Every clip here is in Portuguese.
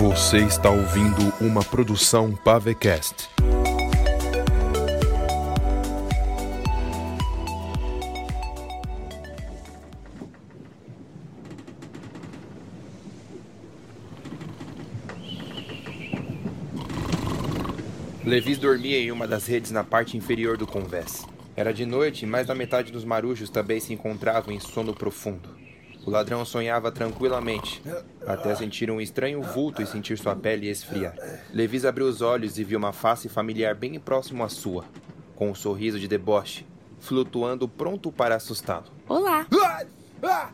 Você está ouvindo uma produção Pavecast. Levis dormia em uma das redes na parte inferior do convés. Era de noite e mais da metade dos marujos também se encontravam em sono profundo. O ladrão sonhava tranquilamente, até sentir um estranho vulto e sentir sua pele esfriar. Levis abriu os olhos e viu uma face familiar bem próximo à sua, com um sorriso de deboche, flutuando pronto para assustá-lo. Olá!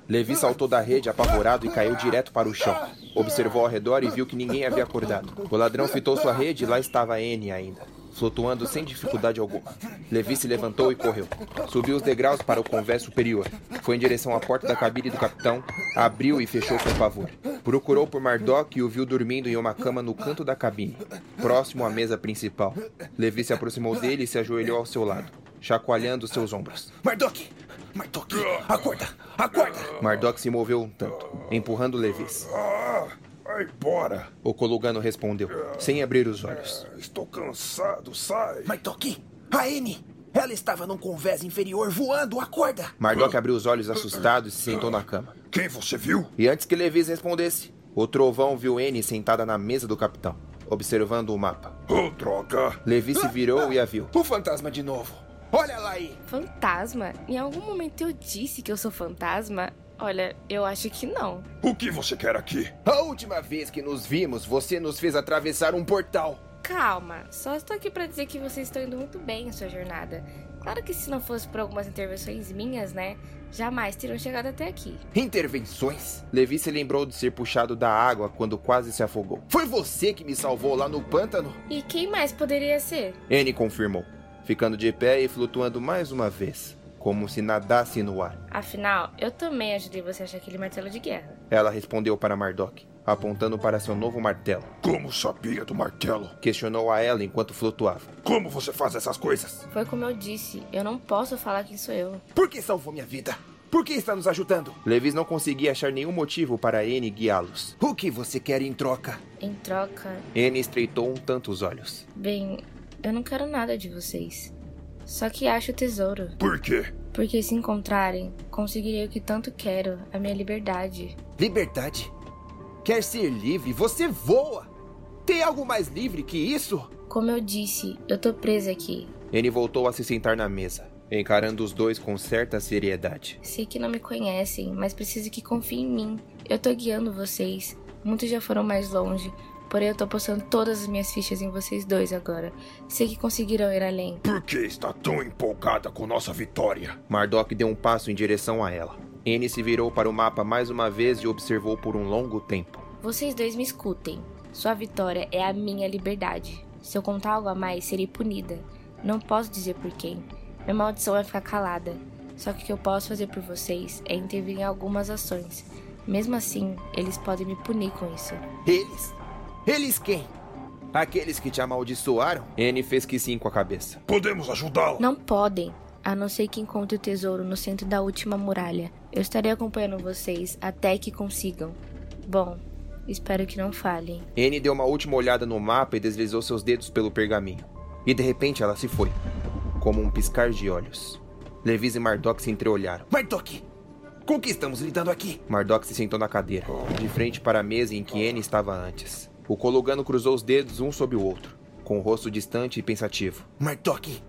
Levi saltou da rede apavorado e caiu direto para o chão. Observou ao redor e viu que ninguém havia acordado. O ladrão fitou sua rede e lá estava N ainda, flutuando sem dificuldade alguma. Levi se levantou e correu. Subiu os degraus para o convés superior. Foi em direção à porta da cabine do capitão, abriu e fechou com pavor. Procurou por Mardok e o viu dormindo em uma cama no canto da cabine, próximo à mesa principal. Levi se aproximou dele e se ajoelhou ao seu lado, chacoalhando seus ombros. Mardok! Mardok! Acorda! Acorda! Mardok se moveu um tanto, empurrando Levis. Ah, vai embora. O Kolugano respondeu, sem abrir os olhos. Estou cansado, sai. Mardok! A N! Ela estava num convés inferior voando! Acorda! Mardok abriu os olhos assustado e se sentou na cama. Quem você viu? E antes que Levis respondesse, o trovão viu N sentada na mesa do capitão, observando o mapa. Oh, droga! Levi se virou e a viu. O fantasma de novo! Olha lá aí! Fantasma? Em algum momento eu disse que eu sou fantasma? Olha, eu acho que não. O que você quer aqui? A última vez que nos vimos, você nos fez atravessar um portal. Calma, só estou aqui para dizer que vocês estão indo muito bem em sua jornada. Claro que se não fosse por algumas intervenções minhas, né? Jamais teriam chegado até aqui. Intervenções? Levi se lembrou de ser puxado da água quando quase se afogou. Foi você que me salvou lá no pântano? E quem mais poderia ser? N confirmou, ficando de pé e flutuando mais uma vez, como se nadasse no ar. Afinal, eu também ajudei você a achar aquele martelo de guerra. Ela respondeu para Mardok, apontando para seu novo martelo. Como sabia do martelo? Questionou a ela enquanto flutuava. Como você faz essas coisas? Foi como eu disse, eu não posso falar quem sou eu. Por que salvou minha vida? Por que está nos ajudando? Levis não conseguia achar nenhum motivo para N guiá-los. O que você quer em troca? Em troca, N estreitou um tanto os olhos. bem, eu não quero nada de vocês. Só que acho o tesouro. Por quê? Porque se encontrarem, conseguirei o que tanto quero, a minha liberdade. Liberdade? Quer ser livre? Você voa! Tem algo mais livre que isso? Como eu disse, eu tô presa aqui. N voltou a se sentar na mesa, encarando os dois com certa seriedade. Sei que não me conhecem, mas preciso que confiem em mim. Eu tô guiando vocês. Muitos já foram mais longe, porém eu tô postando todas as minhas fichas em vocês dois agora. Sei que conseguirão ir além. Por que está tão empolgada com nossa vitória? Mardok deu um passo em direção a ela. N se virou para o mapa mais uma vez e observou por um longo tempo. Vocês dois me escutem. Sua vitória é a minha liberdade. Se eu contar algo a mais, serei punida. Não posso dizer por quem. Minha maldição vai ficar calada. Só que o que eu posso fazer por vocês é intervir em algumas ações. Mesmo assim, eles podem me punir com isso. Eles? Eles quem? Aqueles que te amaldiçoaram? N fez que sim com a cabeça. Podemos ajudá-la? Não podem, a não ser que encontre o tesouro no centro da última muralha. Eu estarei acompanhando vocês até que consigam. Bom, espero que não falhem. N deu uma última olhada no mapa e deslizou seus dedos pelo pergaminho. E de repente ela se foi, como um piscar de olhos. Levis e Mardok se entreolharam. Mardok! Com o que estamos lidando aqui? Mardok se sentou na cadeira, de frente para a mesa em que N estava antes. O Kolugano cruzou os dedos um sob o outro, com o rosto distante e pensativo. Mardok,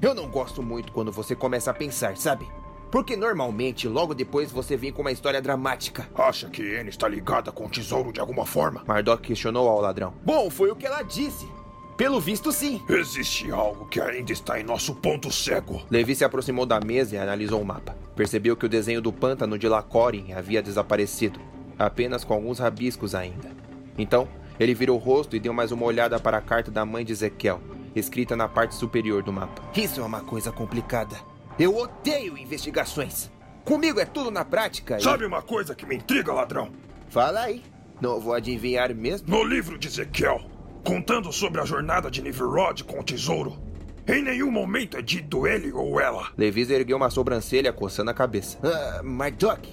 eu não gosto muito quando você começa a pensar, sabe? Porque normalmente logo depois você vem com uma história dramática. Acha que N está ligada com o tesouro de alguma forma? Mardok questionou ao ladrão. Bom, foi o que ela disse. Pelo visto, sim. Existe algo que ainda está em nosso ponto cego. Levi se aproximou da mesa e analisou o mapa. Percebeu que o desenho do pântano de Lacorin havia desaparecido, apenas com alguns rabiscos ainda. Então, ele virou o rosto e deu mais uma olhada para a carta da mãe de Ezequiel, escrita na parte superior do mapa. Isso é uma coisa complicada. Eu odeio investigações. Comigo é tudo na prática. e- Sabe uma coisa que me intriga, ladrão? Fala aí. Não vou adivinhar mesmo. No livro de Ezequiel, contando sobre a jornada de Nivrod com o tesouro, em nenhum momento é dito ele ou ela. Levis ergueu uma sobrancelha coçando a cabeça. Ah, Mardok,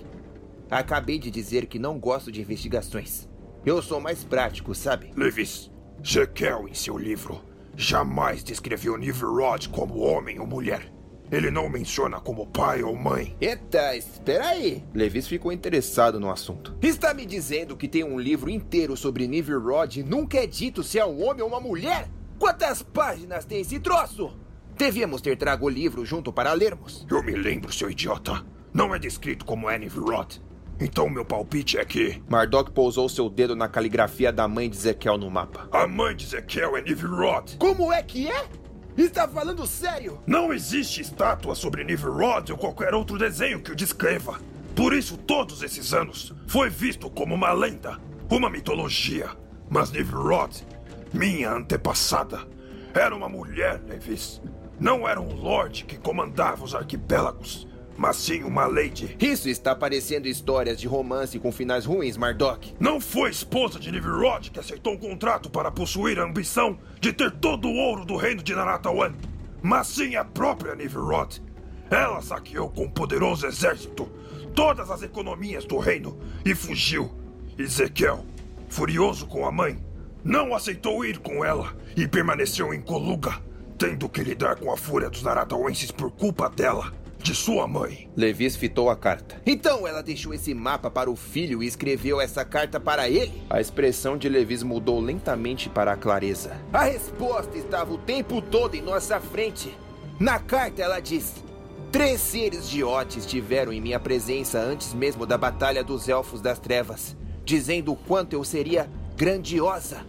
acabei de dizer que não gosto de investigações. Eu sou mais prático, sabe? Levis, Jekyll, em seu livro, jamais descreveu Nivrod como homem ou mulher. Ele não menciona como pai ou mãe. Eita, espera aí. Levis ficou interessado no assunto. Está me dizendo que tem um livro inteiro sobre Nivrod e nunca é dito se é um homem ou uma mulher? Quantas páginas tem esse troço? Devíamos ter trago o livro junto para lermos. Eu me lembro, seu idiota. Não é descrito como é Nivrod. Então meu palpite é que Mardok pousou seu dedo na caligrafia da mãe de Ezequiel no mapa. a mãe de Ezequiel é Nivrod. Como é que é? Está falando sério? Não existe estátua sobre Nivrod ou qualquer outro desenho que o descreva. Por isso, todos esses anos, foi visto como uma lenda, uma mitologia. Mas Nivrod, minha antepassada, era uma mulher, Levis. Não era um lord que comandava os arquipélagos, mas sim uma lady. Isso está parecendo histórias de romance com finais ruins, Mardok. Não foi esposa de Nivrod que aceitou um contrato para possuir a ambição de ter todo o ouro do reino de Naratawan, mas sim a própria Nivrod. Ela saqueou com um poderoso exército todas as economias do reino e fugiu. Ezequiel, furioso com a mãe, não aceitou ir com ela e permaneceu em Coluga, tendo que lidar com a fúria dos Naratauenses por culpa dela, de sua mãe. Levis fitou a carta. Então ela deixou esse mapa para o filho e escreveu essa carta para ele? A expressão de Levis mudou lentamente para a clareza. A resposta estava o tempo todo em nossa frente. Na carta ela diz: Três seres de Otis estiveram em minha presença antes mesmo da Batalha dos Elfos das Trevas, dizendo o quanto eu seria grandiosa.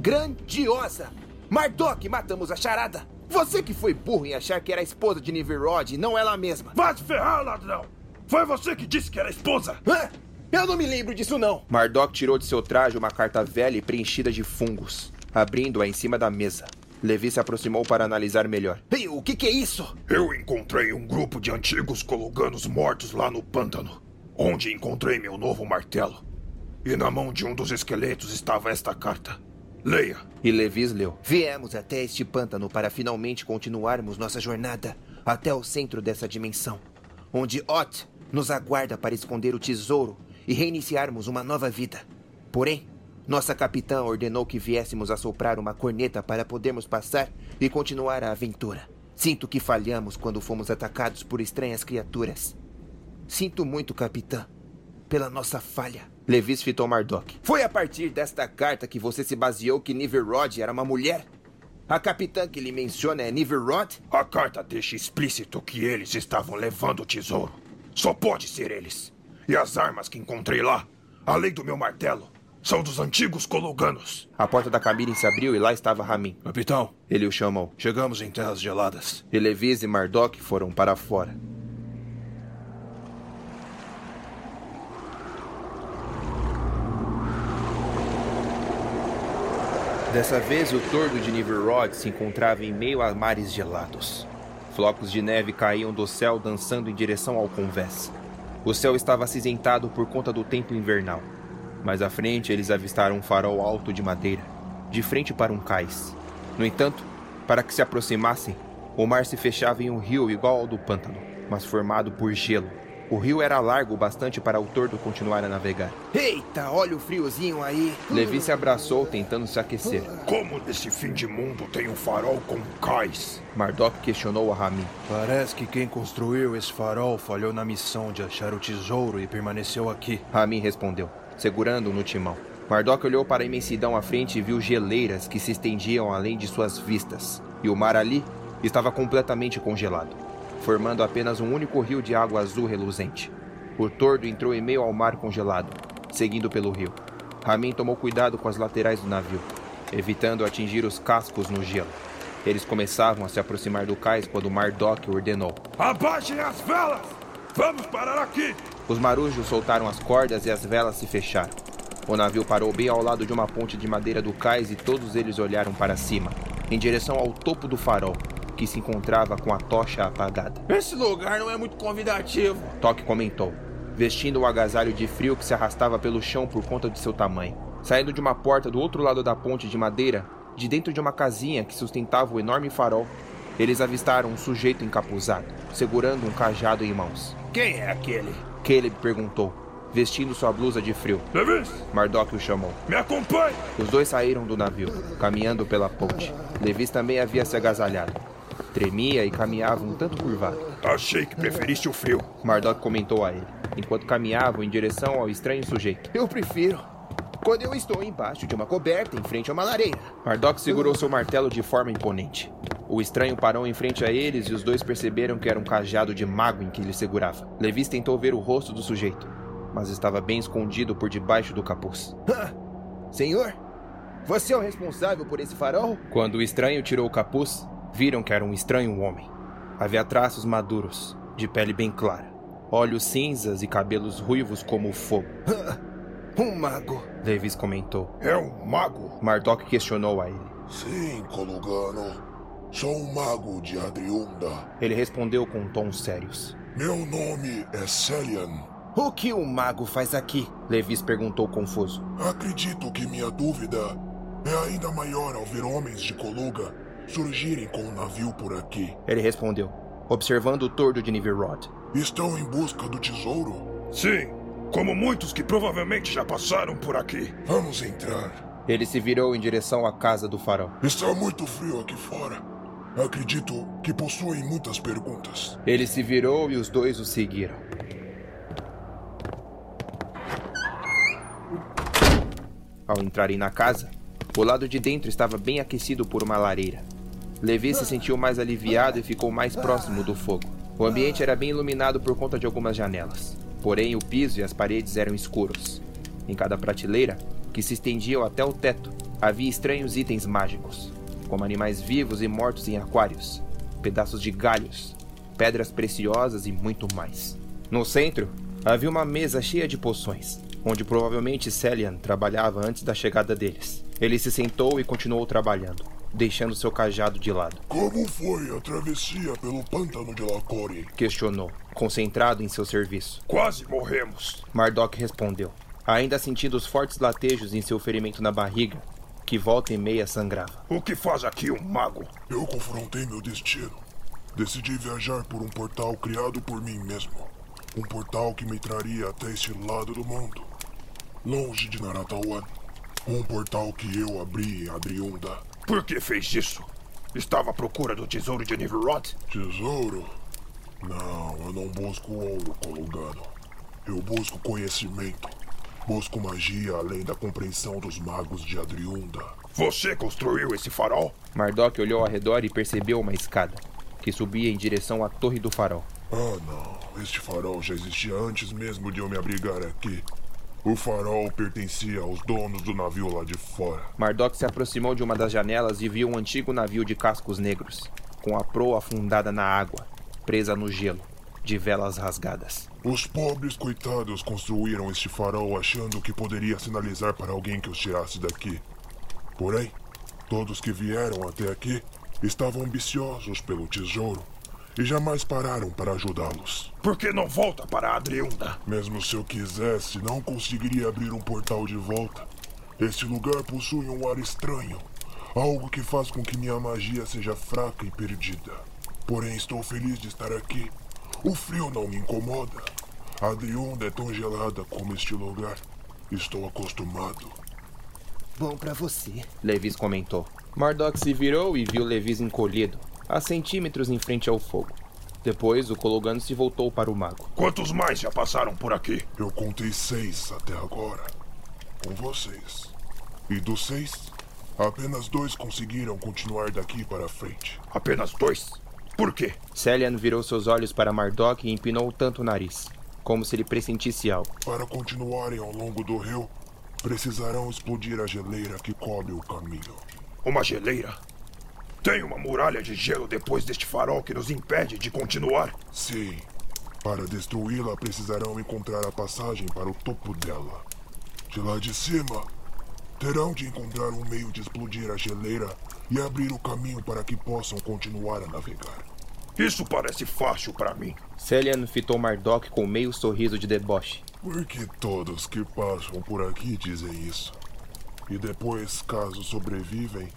Grandiosa! Mardok, matamos a charada! Você que foi burro em achar que era a esposa de Niverod e não ela mesma. Vai te ferrar, ladrão! Foi você que disse que era esposa! Hã? Eu não me lembro disso, não. Mardok tirou de seu traje uma carta velha e preenchida de fungos, abrindo-a em cima da mesa. Levi se aproximou para analisar melhor. Ei, o que, que é isso? Eu encontrei um grupo de antigos coluganos mortos lá no pântano, onde encontrei meu novo martelo. E na mão de um dos esqueletos estava esta carta. Leia. E Levis leu. Viemos até este pântano para finalmente continuarmos nossa jornada até o centro dessa dimensão, onde Ot nos aguarda para esconder o tesouro e reiniciarmos uma nova vida. Porém, nossa capitã ordenou que viéssemos a soprar uma corneta para podermos passar e continuar a aventura. Sinto que falhamos quando fomos atacados por estranhas criaturas. Sinto muito, capitã, pela nossa falha. Levis fitou Mardok. Foi a partir desta carta que você se baseou que Niverod era uma mulher? A capitã que lhe menciona é Niverod? A carta deixa explícito que eles estavam levando o tesouro. Só pode ser eles. E as armas que encontrei lá, além do meu martelo, são dos antigos coluganos. A porta da cabine se abriu e lá estava Ramin. Capitão, Ele o chamou. chegamos em terras geladas. E Levis e Mardok foram para fora. Dessa vez, o tordo de Niverod se encontrava em meio a mares gelados. Flocos de neve caíam do céu dançando em direção ao convés. O céu estava acinzentado por conta do tempo invernal. Mais à frente, eles avistaram um farol alto de madeira, de frente para um cais. No entanto, para que se aproximassem, o mar se fechava em um rio igual ao do pântano, mas formado por gelo. O rio era largo o bastante para o tordo continuar a navegar. Eita, olha o friozinho aí. Levi se abraçou, tentando se aquecer. Como nesse fim de mundo tem um farol com cais? Mardok questionou a Ramin. Parece que quem construiu esse farol falhou na missão de achar o tesouro e permaneceu aqui. Ramin respondeu, segurando-o no timão. Mardok olhou para a imensidão à frente e viu geleiras que se estendiam além de suas vistas. E o mar ali estava completamente congelado, formando apenas um único rio de água azul reluzente. O tordo entrou em meio ao mar congelado, seguindo pelo rio. Ramin tomou cuidado com as laterais do navio, evitando atingir os cascos no gelo. Eles começavam a se aproximar do cais quando Mardok ordenou. Abaixem as velas! Vamos parar aqui! Os marujos soltaram as cordas e as velas se fecharam. O navio parou bem ao lado de uma ponte de madeira do cais e todos eles olharam para cima, em direção ao topo do farol, que se encontrava com a tocha apagada. Esse lugar não é muito convidativo. Toque comentou, vestindo o agasalho de frio que se arrastava pelo chão por conta de seu tamanho. Saindo de uma porta do outro lado da ponte de madeira, de dentro de uma casinha que sustentava o enorme farol, eles avistaram um sujeito encapuzado, segurando um cajado em mãos. Quem é aquele? Caleb perguntou. vestindo sua blusa de frio. Levis, Mardok o chamou. me acompanhe! Os dois saíram do navio, caminhando pela ponte. Levis também havia se agasalhado. Tremia e caminhava um tanto curvado. Achei que preferiste o frio. Mardok comentou a ele, enquanto caminhavam em direção ao estranho sujeito. Eu prefiro quando eu estou embaixo de uma coberta em frente a uma lareira. Mardok segurou seu martelo de forma imponente. O estranho parou em frente a eles e os dois perceberam que era um cajado de mago em que ele segurava. Levis tentou ver o rosto do sujeito, mas estava bem escondido por debaixo do capuz. Ah, senhor, você é o responsável por esse farol? Quando o estranho tirou o capuz, viram que era um estranho homem. Havia traços maduros, de pele bem clara, olhos cinzas e cabelos ruivos como o fogo. Um mago. Levis comentou. É um mago? Mardok questionou a ele. Sim, Colugano. Sou um mago de Adriunda. Ele respondeu com tons sérios. Meu nome é Celian. O que o mago faz aqui? Levis perguntou confuso. Acredito que minha dúvida é ainda maior ao ver homens de Coluga surgirem com um navio por aqui. Ele respondeu, observando o tordo de Nivirod. Estão em busca do tesouro? Sim, como muitos que provavelmente já passaram por aqui. Vamos entrar. Ele se virou em direção à casa do farol. Está muito frio aqui fora. Acredito que possuem muitas perguntas. Ele se virou e os dois o seguiram. Ao entrarem na casa, o lado de dentro estava bem aquecido por uma lareira. Levi se sentiu mais aliviado e ficou mais próximo do fogo. O ambiente era bem iluminado por conta de algumas janelas. Porém, o piso e as paredes eram escuros. Em cada prateleira, que se estendiam até o teto, havia estranhos itens mágicos, como animais vivos e mortos em aquários, pedaços de galhos, pedras preciosas e muito mais. No centro, havia uma mesa cheia de poções, onde provavelmente Celian trabalhava antes da chegada deles. Ele se sentou e continuou trabalhando, deixando seu cajado de lado. Como foi a travessia pelo pântano de Lacore? Questionou, concentrado em seu serviço. Quase morremos. Mardok respondeu, ainda sentindo os fortes latejos em seu ferimento na barriga, que volta e meia sangrava. O que faz aqui um mago? Eu confrontei meu destino. Decidi viajar por um portal criado por mim mesmo. Um portal que me traria até este lado do mundo. Longe de Naratawan. Um portal que eu abri em Adriunda. Por que fez isso? Estava à procura do tesouro de Niverod? Tesouro? Não, eu não busco ouro, Colugano. Eu busco conhecimento. Busco magia além da compreensão dos magos de Adriunda. Você construiu esse farol? Mardok olhou ao redor e percebeu uma escada, que subia em direção à torre do farol. Ah, não. Este farol já existia antes mesmo de eu me abrigar aqui. O farol pertencia aos donos do navio lá de fora. Mardok se aproximou de uma das janelas e viu um antigo navio de cascos negros, com a proa afundada na água, presa no gelo, de velas rasgadas. Os pobres coitados construíram este farol achando que poderia sinalizar para alguém que os tirasse daqui. Porém, todos que vieram até aqui estavam ambiciosos pelo tesouro e jamais pararam para ajudá-los. Por que não volta para a Adriunda? Mesmo se eu quisesse, não conseguiria abrir um portal de volta. Este lugar possui um ar estranho, algo que faz com que minha magia seja fraca e perdida. Porém, estou feliz de estar aqui. O frio não me incomoda. A Adriunda é tão gelada como este lugar. Estou acostumado. Bom pra você. Levis comentou. Mardok se virou e viu Levis encolhido, a centímetros em frente ao fogo. Depois, o Cologano se voltou para o mago. Quantos mais já passaram por aqui? Eu contei seis até agora. Com vocês. E dos seis, apenas dois conseguiram continuar daqui para frente. Apenas dois? Por quê? Celian virou seus olhos para Mardok e empinou tanto o nariz, como se ele pressentisse algo. Para continuarem ao longo do rio, precisarão explodir a geleira que cobre o caminho. Uma geleira? Tem uma muralha de gelo depois deste farol que nos impede de continuar? Sim. Para destruí-la, precisarão encontrar a passagem para o topo dela. De lá de cima, terão de encontrar um meio de explodir a geleira e abrir o caminho para que possam continuar a navegar. Isso parece fácil para mim. Celian fitou Mardok com meio sorriso de deboche. Por que todos que passam por aqui dizem isso? E depois, caso sobrevivem,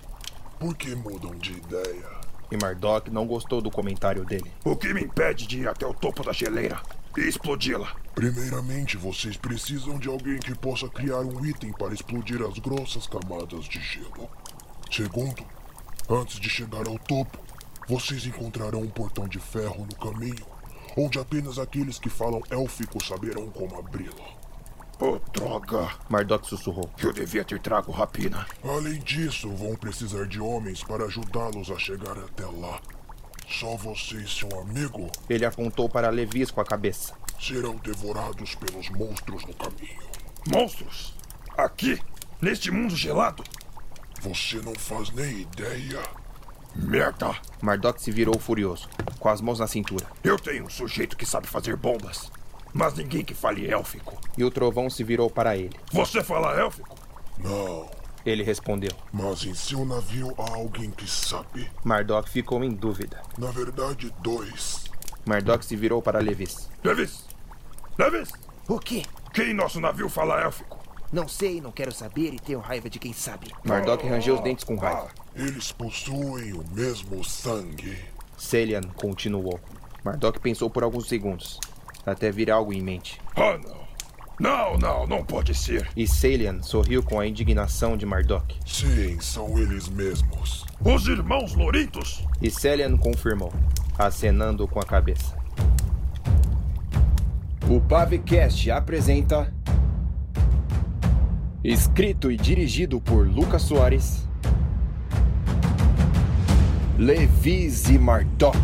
por que mudam de ideia? E Mardok não gostou do comentário dele. O que me impede de ir até o topo da geleira? e explodi-la. Primeiramente, vocês precisam de alguém que possa criar um item para explodir as grossas camadas de gelo. Segundo, antes de chegar ao topo, vocês encontrarão um portão de ferro no caminho, onde apenas aqueles que falam élfico saberão como abri-lo. Oh, droga! Mardok sussurrou. Eu devia ter trago rapina. Além disso, vão precisar de homens para ajudá-los a chegar até lá. Só você e seu amigo Ele apontou para Levis com a cabeça. serão devorados pelos monstros no caminho. Monstros? Aqui? Neste mundo gelado? Você não faz nem ideia. Merda! Mardok se virou furioso, com as mãos na cintura. Eu tenho um sujeito que sabe fazer bombas, mas ninguém que fale élfico. E o trovão se virou para ele. Você fala élfico? Não, Ele respondeu. mas em seu navio há alguém que sabe. Mardok ficou em dúvida. Na verdade, dois. Mardok se virou para Levis. Levis! Levis! O quê? Quem em nosso navio fala élfico? Não sei, não quero saber e tenho raiva de quem sabe. Mardok rangeu os dentes com raiva. Eles possuem o mesmo sangue. Celian continuou. Mardok pensou por alguns segundos, até vir algo em mente. Ah, não. Não, não, não pode ser. E Celian sorriu com a indignação de Mardok. Sim, são eles mesmos. Os irmãos Loritos? E Celian confirmou, acenando com a cabeça. O Pavecast apresenta. Escrito e dirigido por Lucas Soares. Levis e Mardok.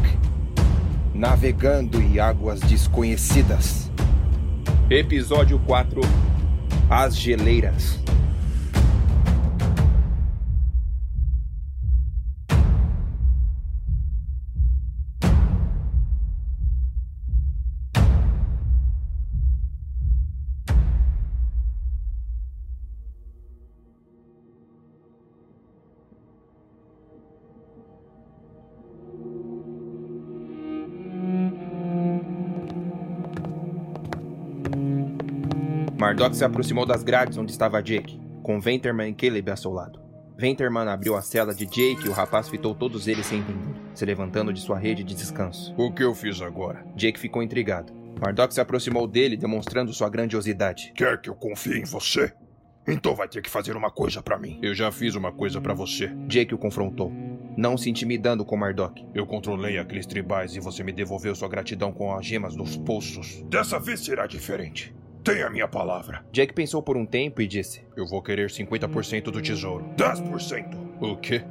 Navegando em águas desconhecidas. Episódio 4 As Geleiras. Mardok se aproximou das grades onde estava Jake, com Venterman e Caleb a seu lado. Venterman abriu a cela de Jake e o rapaz fitou todos eles sem entender, se levantando de sua rede de descanso. O que eu fiz agora? Jake ficou intrigado. Mardok se aproximou dele, demonstrando sua grandiosidade. Quer que eu confie em você? Então vai ter que fazer uma coisa pra mim. Eu já fiz uma coisa pra você. Jake o confrontou, não se intimidando com Mardok. Eu controlei aqueles tribais e você me devolveu sua gratidão com as gemas dos poços. Dessa vez será diferente. Tenha minha palavra. Jake pensou por um tempo e disse: Eu vou querer 50% do tesouro. 10%. O quê?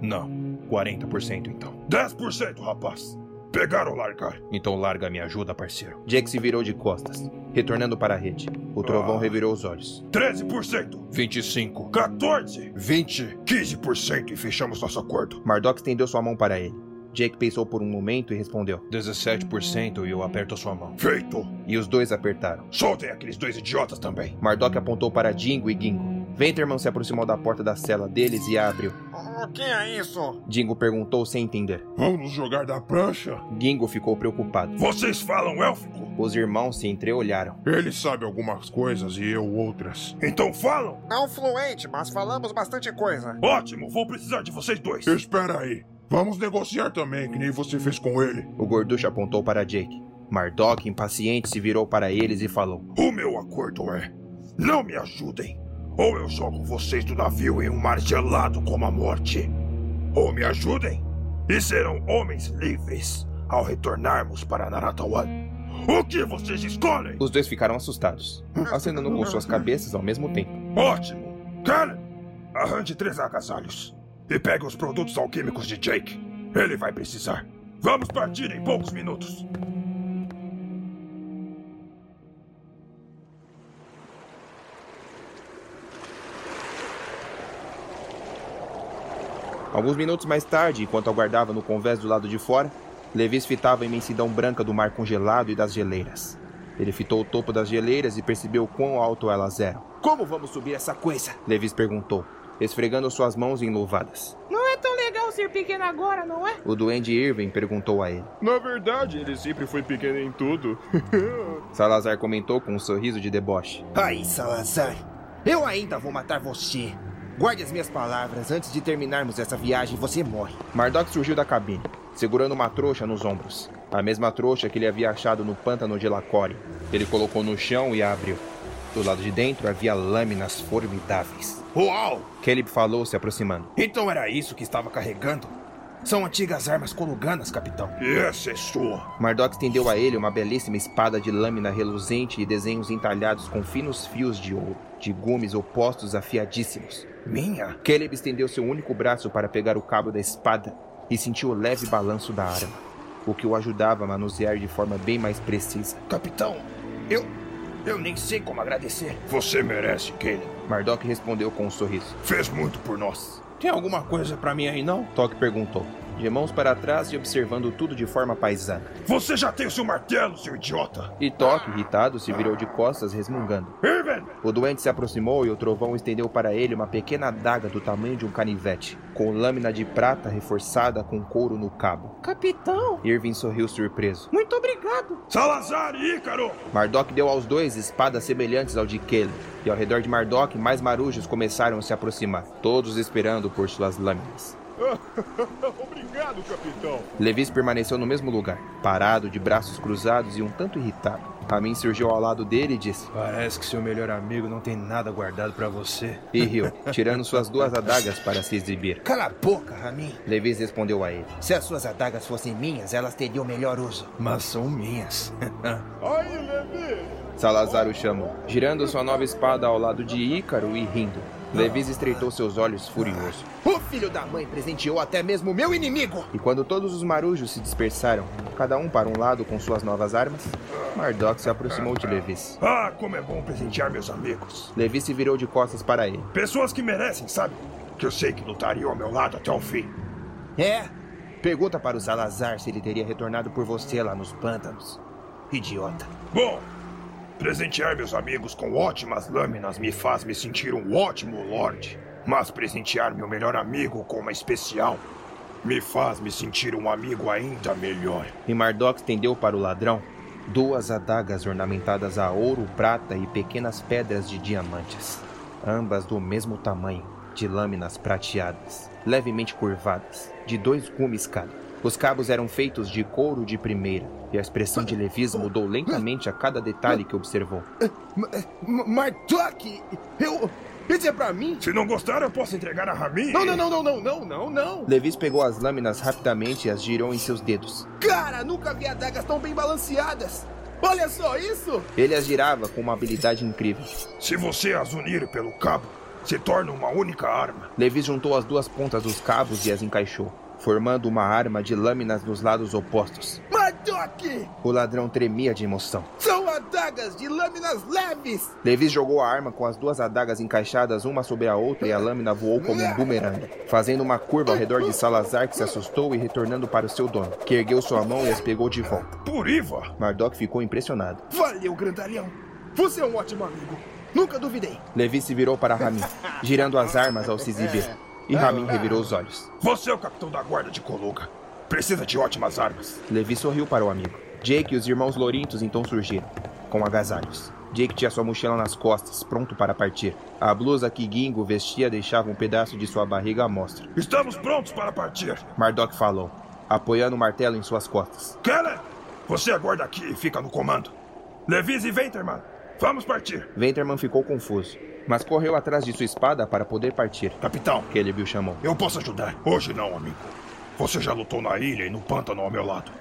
Não, 40% então. 10%, rapaz. Pegar ou largar? Então larga minha ajuda, parceiro. Jake se virou de costas, retornando para a rede. O trovão revirou os olhos. 13%. 25. 14%. 20. 15% e fechamos nosso acordo. Mardok estendeu sua mão para ele. Jake pensou por um momento e respondeu. 17% e eu aperto a sua mão. Feito. E os dois apertaram. Soltem aqueles dois idiotas também. Mardok apontou para Dingo e Gingo. Venterman se aproximou da porta da cela deles e a abriu. O que é isso? Dingo perguntou sem entender. Vamos nos jogar da prancha? Gingo ficou preocupado. Vocês falam élfico? Os irmãos se entreolharam. Ele sabe algumas coisas e eu outras. Então falam. Não fluente, mas falamos bastante coisa. Ótimo, vou precisar de vocês dois. Espera aí. Vamos negociar também, que nem você fez com ele. O gorducho apontou para Jake. Mardok, impaciente, se virou para eles e falou: O meu acordo é: não me ajudem, ou eu jogo vocês do navio em um mar gelado como a morte. Ou me ajudem e serão homens livres ao retornarmos para Naratawan. O que vocês escolhem? Os dois ficaram assustados, acenando com suas cabeças ao mesmo tempo. Ótimo! Karen, arranje três agasalhos e pegue os produtos alquímicos de Jake. Ele vai precisar. Vamos partir em poucos minutos. Alguns minutos mais tarde, enquanto aguardava no convés do lado de fora, Levis fitava a imensidão branca do mar congelado e das geleiras. Ele fitou o topo das geleiras e percebeu quão alto elas eram. Como vamos subir essa coisa? Levis perguntou, esfregando suas mãos enluvadas. Não é tão legal ser pequeno agora, não é? O duende Irving perguntou a ele. Na verdade, ele sempre foi pequeno em tudo. Salazar comentou com um sorriso de deboche. Aí, Salazar. Eu ainda vou matar você. Guarde as minhas palavras. Antes de terminarmos essa viagem, você morre. Mardok surgiu da cabine, segurando uma trouxa nos ombros. A mesma trouxa que ele havia achado no pântano de Lacore. Ele colocou no chão e a abriu. Do lado de dentro havia lâminas formidáveis. Uau! Caleb falou, se aproximando. Então era isso que estava carregando? São antigas armas coluganas, capitão. Essa é sua. Mardok estendeu a ele uma belíssima espada de lâmina reluzente e desenhos entalhados com finos fios de ouro, de gumes opostos afiadíssimos. Minha? Caleb estendeu seu único braço para pegar o cabo da espada e sentiu o leve balanço da arma, o que o ajudava a manusear de forma bem mais precisa. Capitão, eu. Eu nem sei como agradecer. Você merece, Caleb. Mardok respondeu com um sorriso. Fez muito por nós. Tem alguma coisa para mim aí não? Toque perguntou, de mãos para trás e observando tudo de forma paisana. Você já tem o seu martelo, seu idiota! E Toque, irritado, se virou de costas, resmungando. Irvin! O doente se aproximou e o trovão estendeu para ele uma pequena adaga do tamanho de um canivete, com lâmina de prata reforçada com couro no cabo. Capitão! Irving sorriu surpreso. Muito obrigado! Salazar e Ícaro! Mardok deu aos dois espadas semelhantes ao de Kelly, e ao redor de Mardok mais marujos começaram a se aproximar, todos esperando por suas lâminas. Obrigado, capitão. Levis permaneceu no mesmo lugar, parado, de braços cruzados e um tanto irritado. Ramin surgiu ao lado dele e disse: Parece que seu melhor amigo não tem nada guardado para você. E riu, tirando suas duas adagas para se exibir. Cala a boca, Ramin. Levis respondeu a ele: Se as suas adagas fossem minhas, elas teriam melhor uso. Mas são minhas. Aí, Levi! Salazar o chamou, girando sua nova espada ao lado de Ícaro e rindo. Levis estreitou seus olhos furioso. O filho da mãe presenteou até mesmo meu inimigo! E quando todos os marujos se dispersaram, cada um para um lado com suas novas armas, Mardok se aproximou de Levis. Ah, como é bom presentear meus amigos. Levis se virou de costas para ele. Pessoas que merecem, sabe? Que eu sei que lutariam ao meu lado até o fim. É? Pergunta para o Salazar se ele teria retornado por você lá nos pântanos. Idiota. Bom, presentear meus amigos com ótimas lâminas me faz me sentir um ótimo lorde. Mas presentear meu melhor amigo com uma especial me faz me sentir um amigo ainda melhor. E Mardok estendeu para o ladrão duas adagas ornamentadas a ouro, prata e pequenas pedras de diamantes, ambas do mesmo tamanho, de lâminas prateadas, levemente curvadas, de dois gumes cada. Os cabos eram feitos de couro de primeira, e a expressão de Levis mudou lentamente a cada detalhe que observou. Mardok! Eu. Isso é pra mim? Se não gostar, eu posso entregar a Ramin. Não, não, não, não, não, não, não, não. Levis pegou as lâminas rapidamente e as girou em seus dedos. Cara, nunca vi adagas tão bem balanceadas. Olha só isso! Ele as girava com uma habilidade incrível. Se você as unir pelo cabo, se torna uma única arma. Levis juntou as duas pontas dos cabos e as encaixou, formando uma arma de lâminas nos lados opostos. Mardok! O ladrão tremia de emoção. São adagas de lâminas leves! Levis jogou a arma com as duas adagas encaixadas uma sobre a outra e a lâmina voou como um bumerangue, fazendo uma curva ao redor de Salazar que se assustou e retornando para o seu dono, que ergueu sua mão e as pegou de volta. Por Iva! Mardok ficou impressionado. Valeu, grandalhão! Você é um ótimo amigo. Nunca duvidei. Levi se virou para Ramin, girando as armas ao se exibir. E Ramin revirou os olhos. Você é o capitão da guarda de Coluga. Precisa de ótimas armas. Levi sorriu para o amigo. Jake e os irmãos Lourintos então surgiram, com agasalhos. Jake tinha sua mochila nas costas, pronto para partir. A blusa que Gingo vestia deixava um pedaço de sua barriga à mostra. Estamos prontos para partir. Mardok falou, apoiando o martelo em suas costas. Keller, você aguarda aqui e fica no comando. Levis e Venterman, vamos partir. Venterman ficou confuso, mas correu atrás de sua espada para poder partir. Capitão, Caleb o chamou. eu posso ajudar. Hoje não, amigo. Você já lutou na ilha e no pântano ao meu lado.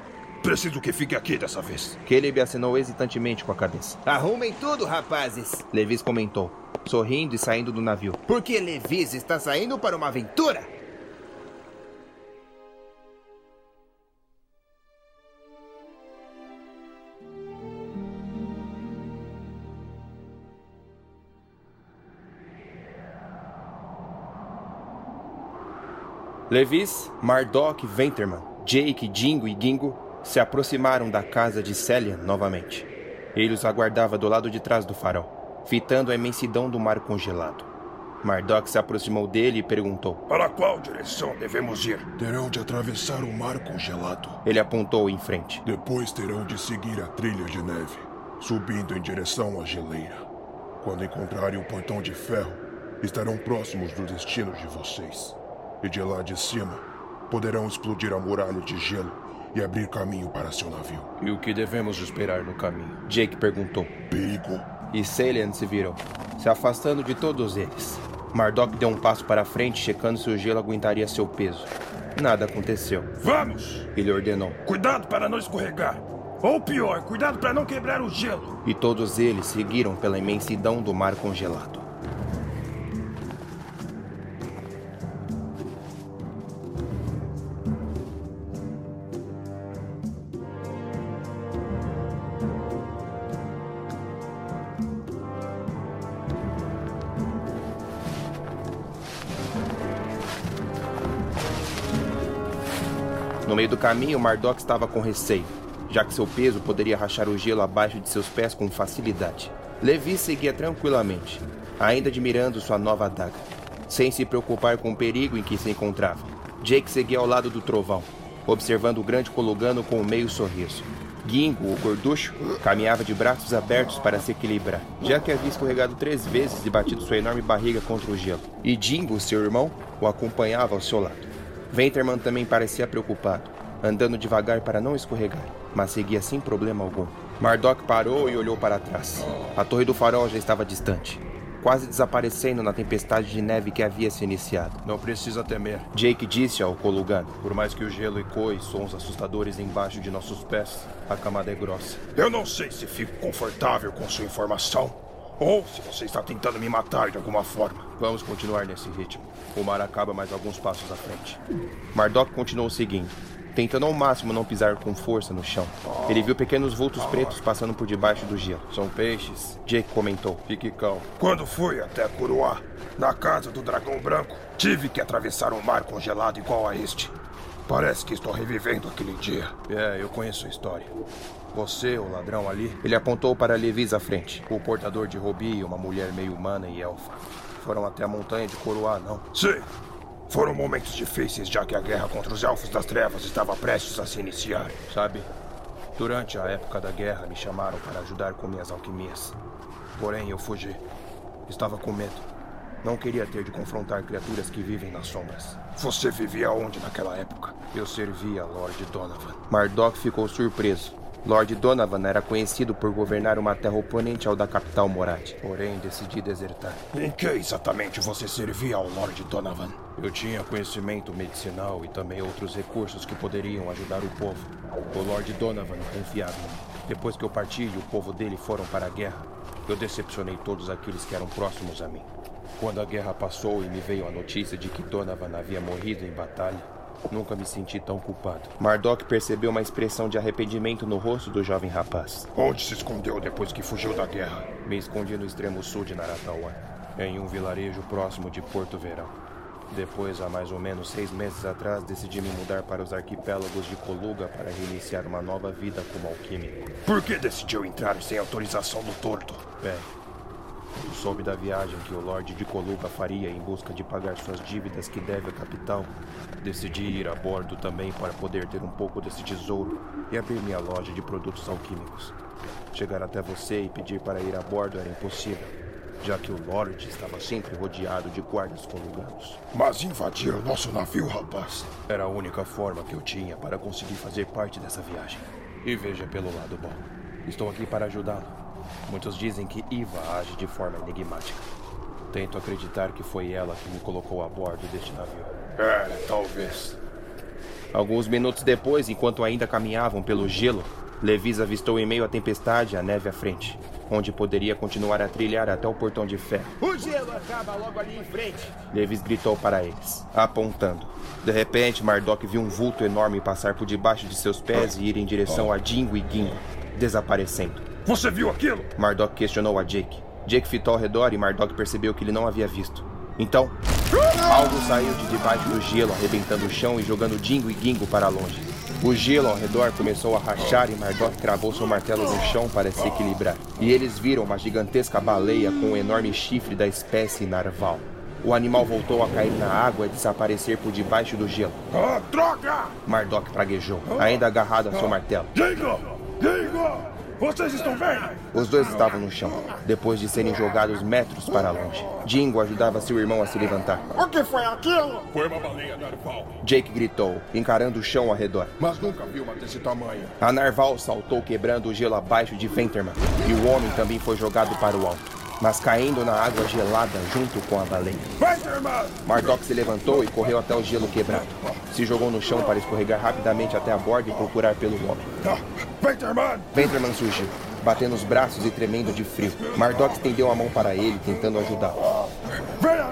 Preciso que fique aqui dessa vez. Caleb acenou hesitantemente com a cabeça. Arrumem tudo, rapazes. Levis comentou, sorrindo e saindo do navio. Porque Levis está saindo para uma aventura. Levis, Mardok, Venterman, Jake, Jingo e Gingo se aproximaram da casa de Celia novamente. Ele os aguardava do lado de trás do farol, fitando a imensidão do mar congelado. Mardok se aproximou dele e perguntou. Para qual direção devemos ir? Terão de atravessar o mar congelado. Ele apontou em frente. Depois terão de seguir a trilha de neve, subindo em direção à geleira. Quando encontrarem o portão de ferro, estarão próximos do destino de vocês. E de lá de cima, poderão explodir a muralha de gelo e abrir caminho para seu navio. E o que devemos esperar no caminho? Jake perguntou. Perigo. E Salian se virou, se afastando de todos eles. Mardok deu um passo para frente, checando se o gelo aguentaria seu peso. Nada aconteceu. Vamos! Ele ordenou. Cuidado para não escorregar. Ou pior, cuidado para não quebrar o gelo. E todos eles seguiram pela imensidão do mar congelado. Caminho, Mardok estava com receio, já que seu peso poderia rachar o gelo abaixo de seus pés com facilidade. Levi seguia tranquilamente, ainda admirando sua nova adaga, sem se preocupar com o perigo em que se encontrava. Jake seguia ao lado do trovão, observando o grande colugano com um meio sorriso. Gingo, o gorducho, caminhava de braços abertos para se equilibrar, já que havia escorregado três vezes e batido sua enorme barriga contra o gelo. E Jingo, seu irmão, o acompanhava ao seu lado. Venterman também parecia preocupado, andando devagar para não escorregar, mas seguia sem problema algum. Mardok parou e olhou para trás. A torre do farol já estava distante, quase desaparecendo na tempestade de neve que havia se iniciado. Não precisa temer. Jake disse ao Kolugano. Por mais que o gelo ecoe sons assustadores embaixo de nossos pés, a camada é grossa. Eu não sei se fico confortável com sua informação ou se você está tentando me matar de alguma forma. Vamos continuar nesse ritmo. O mar acaba mais alguns passos à frente. Mardok continuou seguindo, tentando ao máximo não pisar com força no chão. Ele viu pequenos vultos pretos passando por debaixo do gelo. São peixes. Jake comentou. Fique calmo. Quando fui até Kuruá, na casa do dragão branco, tive que atravessar um mar congelado igual a este. Parece que estou revivendo aquele dia. É, eu conheço a história. Você, o ladrão ali. Ele apontou para Levis à frente. O portador de Robi e uma mulher meio humana e elfa. Foram até a montanha de Coroá, não? Sim. Foram momentos difíceis, já que a guerra contra os Elfos das Trevas estava prestes a se iniciar. Sabe, durante a época da guerra me chamaram para ajudar com minhas alquimias. Porém, eu fugi. Estava com medo. Não queria ter de confrontar criaturas que vivem nas sombras. Você vivia onde naquela época? Eu servia a Lord Donovan. Mardok ficou surpreso. Lord Donovan era conhecido por governar uma terra oponente ao da capital Morad. Porém, decidi desertar. Em que exatamente você servia ao Lord Donovan? Eu tinha conhecimento medicinal e também outros recursos que poderiam ajudar o povo. O Lord Donovan confiava em mim. Depois que eu parti e o povo dele foram para a guerra, eu decepcionei todos aqueles que eram próximos a mim. Quando a guerra passou e me veio a notícia de que Donovan havia morrido em batalha, nunca me senti tão culpado. Mardok percebeu uma expressão de arrependimento no rosto do jovem rapaz. Onde se escondeu depois que fugiu da guerra? Me escondi no extremo sul de Naratawan, em um vilarejo próximo de Porto Verão. Depois, há mais ou menos seis meses atrás, decidi me mudar para os arquipélagos de Coluga para reiniciar uma nova vida como alquímico. Por que decidiu entrar sem autorização do torto? Bem, soube da viagem que o Lorde de Coluga faria em busca de pagar suas dívidas que deve à capital. Decidi ir a bordo também para poder ter um pouco desse tesouro e abrir minha loja de produtos alquímicos. Chegar até você e pedir para ir a bordo era impossível, já que o Lorde estava sempre rodeado de guardas coluganos. Mas invadir o nosso navio, rapaz? Era a única forma que eu tinha para conseguir fazer parte dessa viagem. E veja pelo lado bom. Estou aqui para ajudá-lo. Muitos dizem que Iva age de forma enigmática. Tento acreditar que foi ela que me colocou a bordo deste navio. É, talvez. Alguns minutos depois, enquanto ainda caminhavam pelo gelo, Levis avistou em meio à tempestade a neve à frente, onde poderia continuar a trilhar até o portão de ferro. O gelo acaba logo ali em frente. Levis gritou para eles, apontando. De repente, Mardok viu um vulto enorme passar por debaixo de seus pés e ir em direção a Dingo e Gingo, desaparecendo. Você viu aquilo? Mardok questionou a Jake. Jake fitou ao redor e Mardok percebeu que ele não havia visto. Então, algo saiu de debaixo do gelo, arrebentando o chão e jogando Dingo e Gingo para longe. O gelo ao redor começou a rachar e Mardok cravou seu martelo no chão para se equilibrar. E eles viram uma gigantesca baleia com um enorme chifre da espécie narval. O animal voltou a cair na água e desaparecer por debaixo do gelo. Ah, droga! Mardok praguejou, ainda agarrado a seu martelo. Gingo! Gingo! Vocês estão vendo? Os dois estavam no chão, depois de serem jogados metros para longe. Jingo ajudava seu irmão a se levantar. O que foi aquilo? Foi uma baleia narval. Jake gritou, encarando o chão ao redor. Mas nunca vi uma desse tamanho. A narval saltou quebrando o gelo abaixo de Venterman, e o homem também foi jogado para o alto, mas caindo na água gelada junto com a baleia. Mardok se levantou e correu até o gelo quebrado. Se jogou no chão para escorregar rapidamente até a borda e procurar pelo homem. Venterman! Venterman surgiu, batendo os braços e tremendo de frio. Mardok estendeu a mão para ele, tentando ajudá-lo.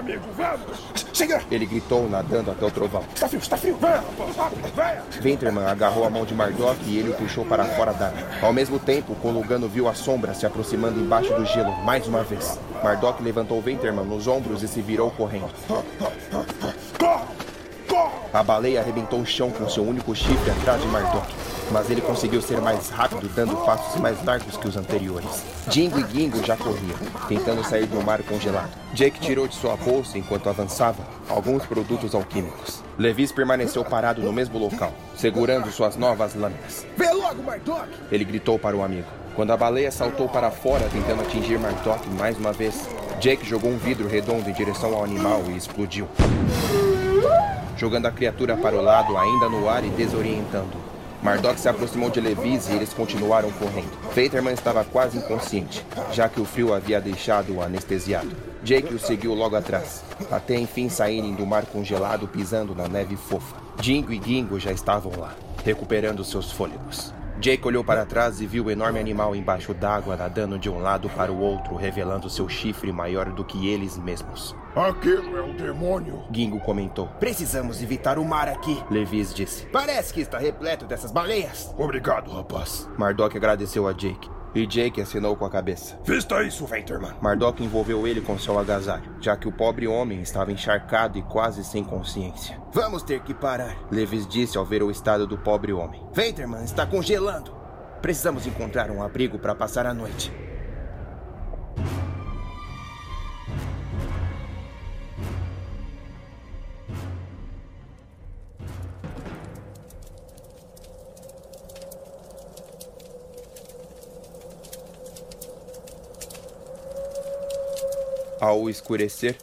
Amigo, vamos! Siga! Ele gritou, nadando até o trovão. Está frio, está frio! Venha, rapaz, rápido, venha! Venterman agarrou a mão de Mardok e ele o puxou para fora d'água. Ao mesmo tempo, Kolugano viu a sombra se aproximando embaixo do gelo, mais uma vez. Mardok levantou Venterman nos ombros e se virou correndo. A baleia arrebentou o chão com seu único chifre atrás de Mardok, mas ele conseguiu ser mais rápido, dando passos mais largos que os anteriores. Jingo e Gingo já corriam, tentando sair do mar congelado. Jake tirou de sua bolsa, enquanto avançava, alguns produtos alquímicos. Levis permaneceu parado no mesmo local, segurando suas novas lâminas. Vê logo, Mardok! Ele gritou para o amigo. Quando a baleia saltou para fora, tentando atingir Mardok mais uma vez, Jake jogou um vidro redondo em direção ao animal e explodiu. Jogando a criatura para o lado, ainda no ar e desorientando. Mardok se aproximou de Levis e eles continuaram correndo. Veterman estava quase inconsciente, já que o frio havia deixado-o anestesiado. Jake o seguiu logo atrás, até enfim saírem do mar congelado pisando na neve fofa. Jingo e Gingo já estavam lá, recuperando seus fôlegos. Jake olhou para trás e viu o enorme animal embaixo d'água nadando de um lado para o outro, revelando seu chifre maior do que eles mesmos. Aquilo é um demônio. Gingo comentou. Precisamos evitar o mar aqui. Levis disse. Parece que está repleto dessas baleias. Obrigado, rapaz. Mardok agradeceu a Jake. E Jake assinou com a cabeça. Vista isso, Venterman. Mardok envolveu ele com seu agasalho, já que o pobre homem estava encharcado e quase sem consciência. Vamos ter que parar. Levis disse ao ver o estado do pobre homem. Venterman está congelando. Precisamos encontrar um abrigo para passar a noite. Ao escurecer,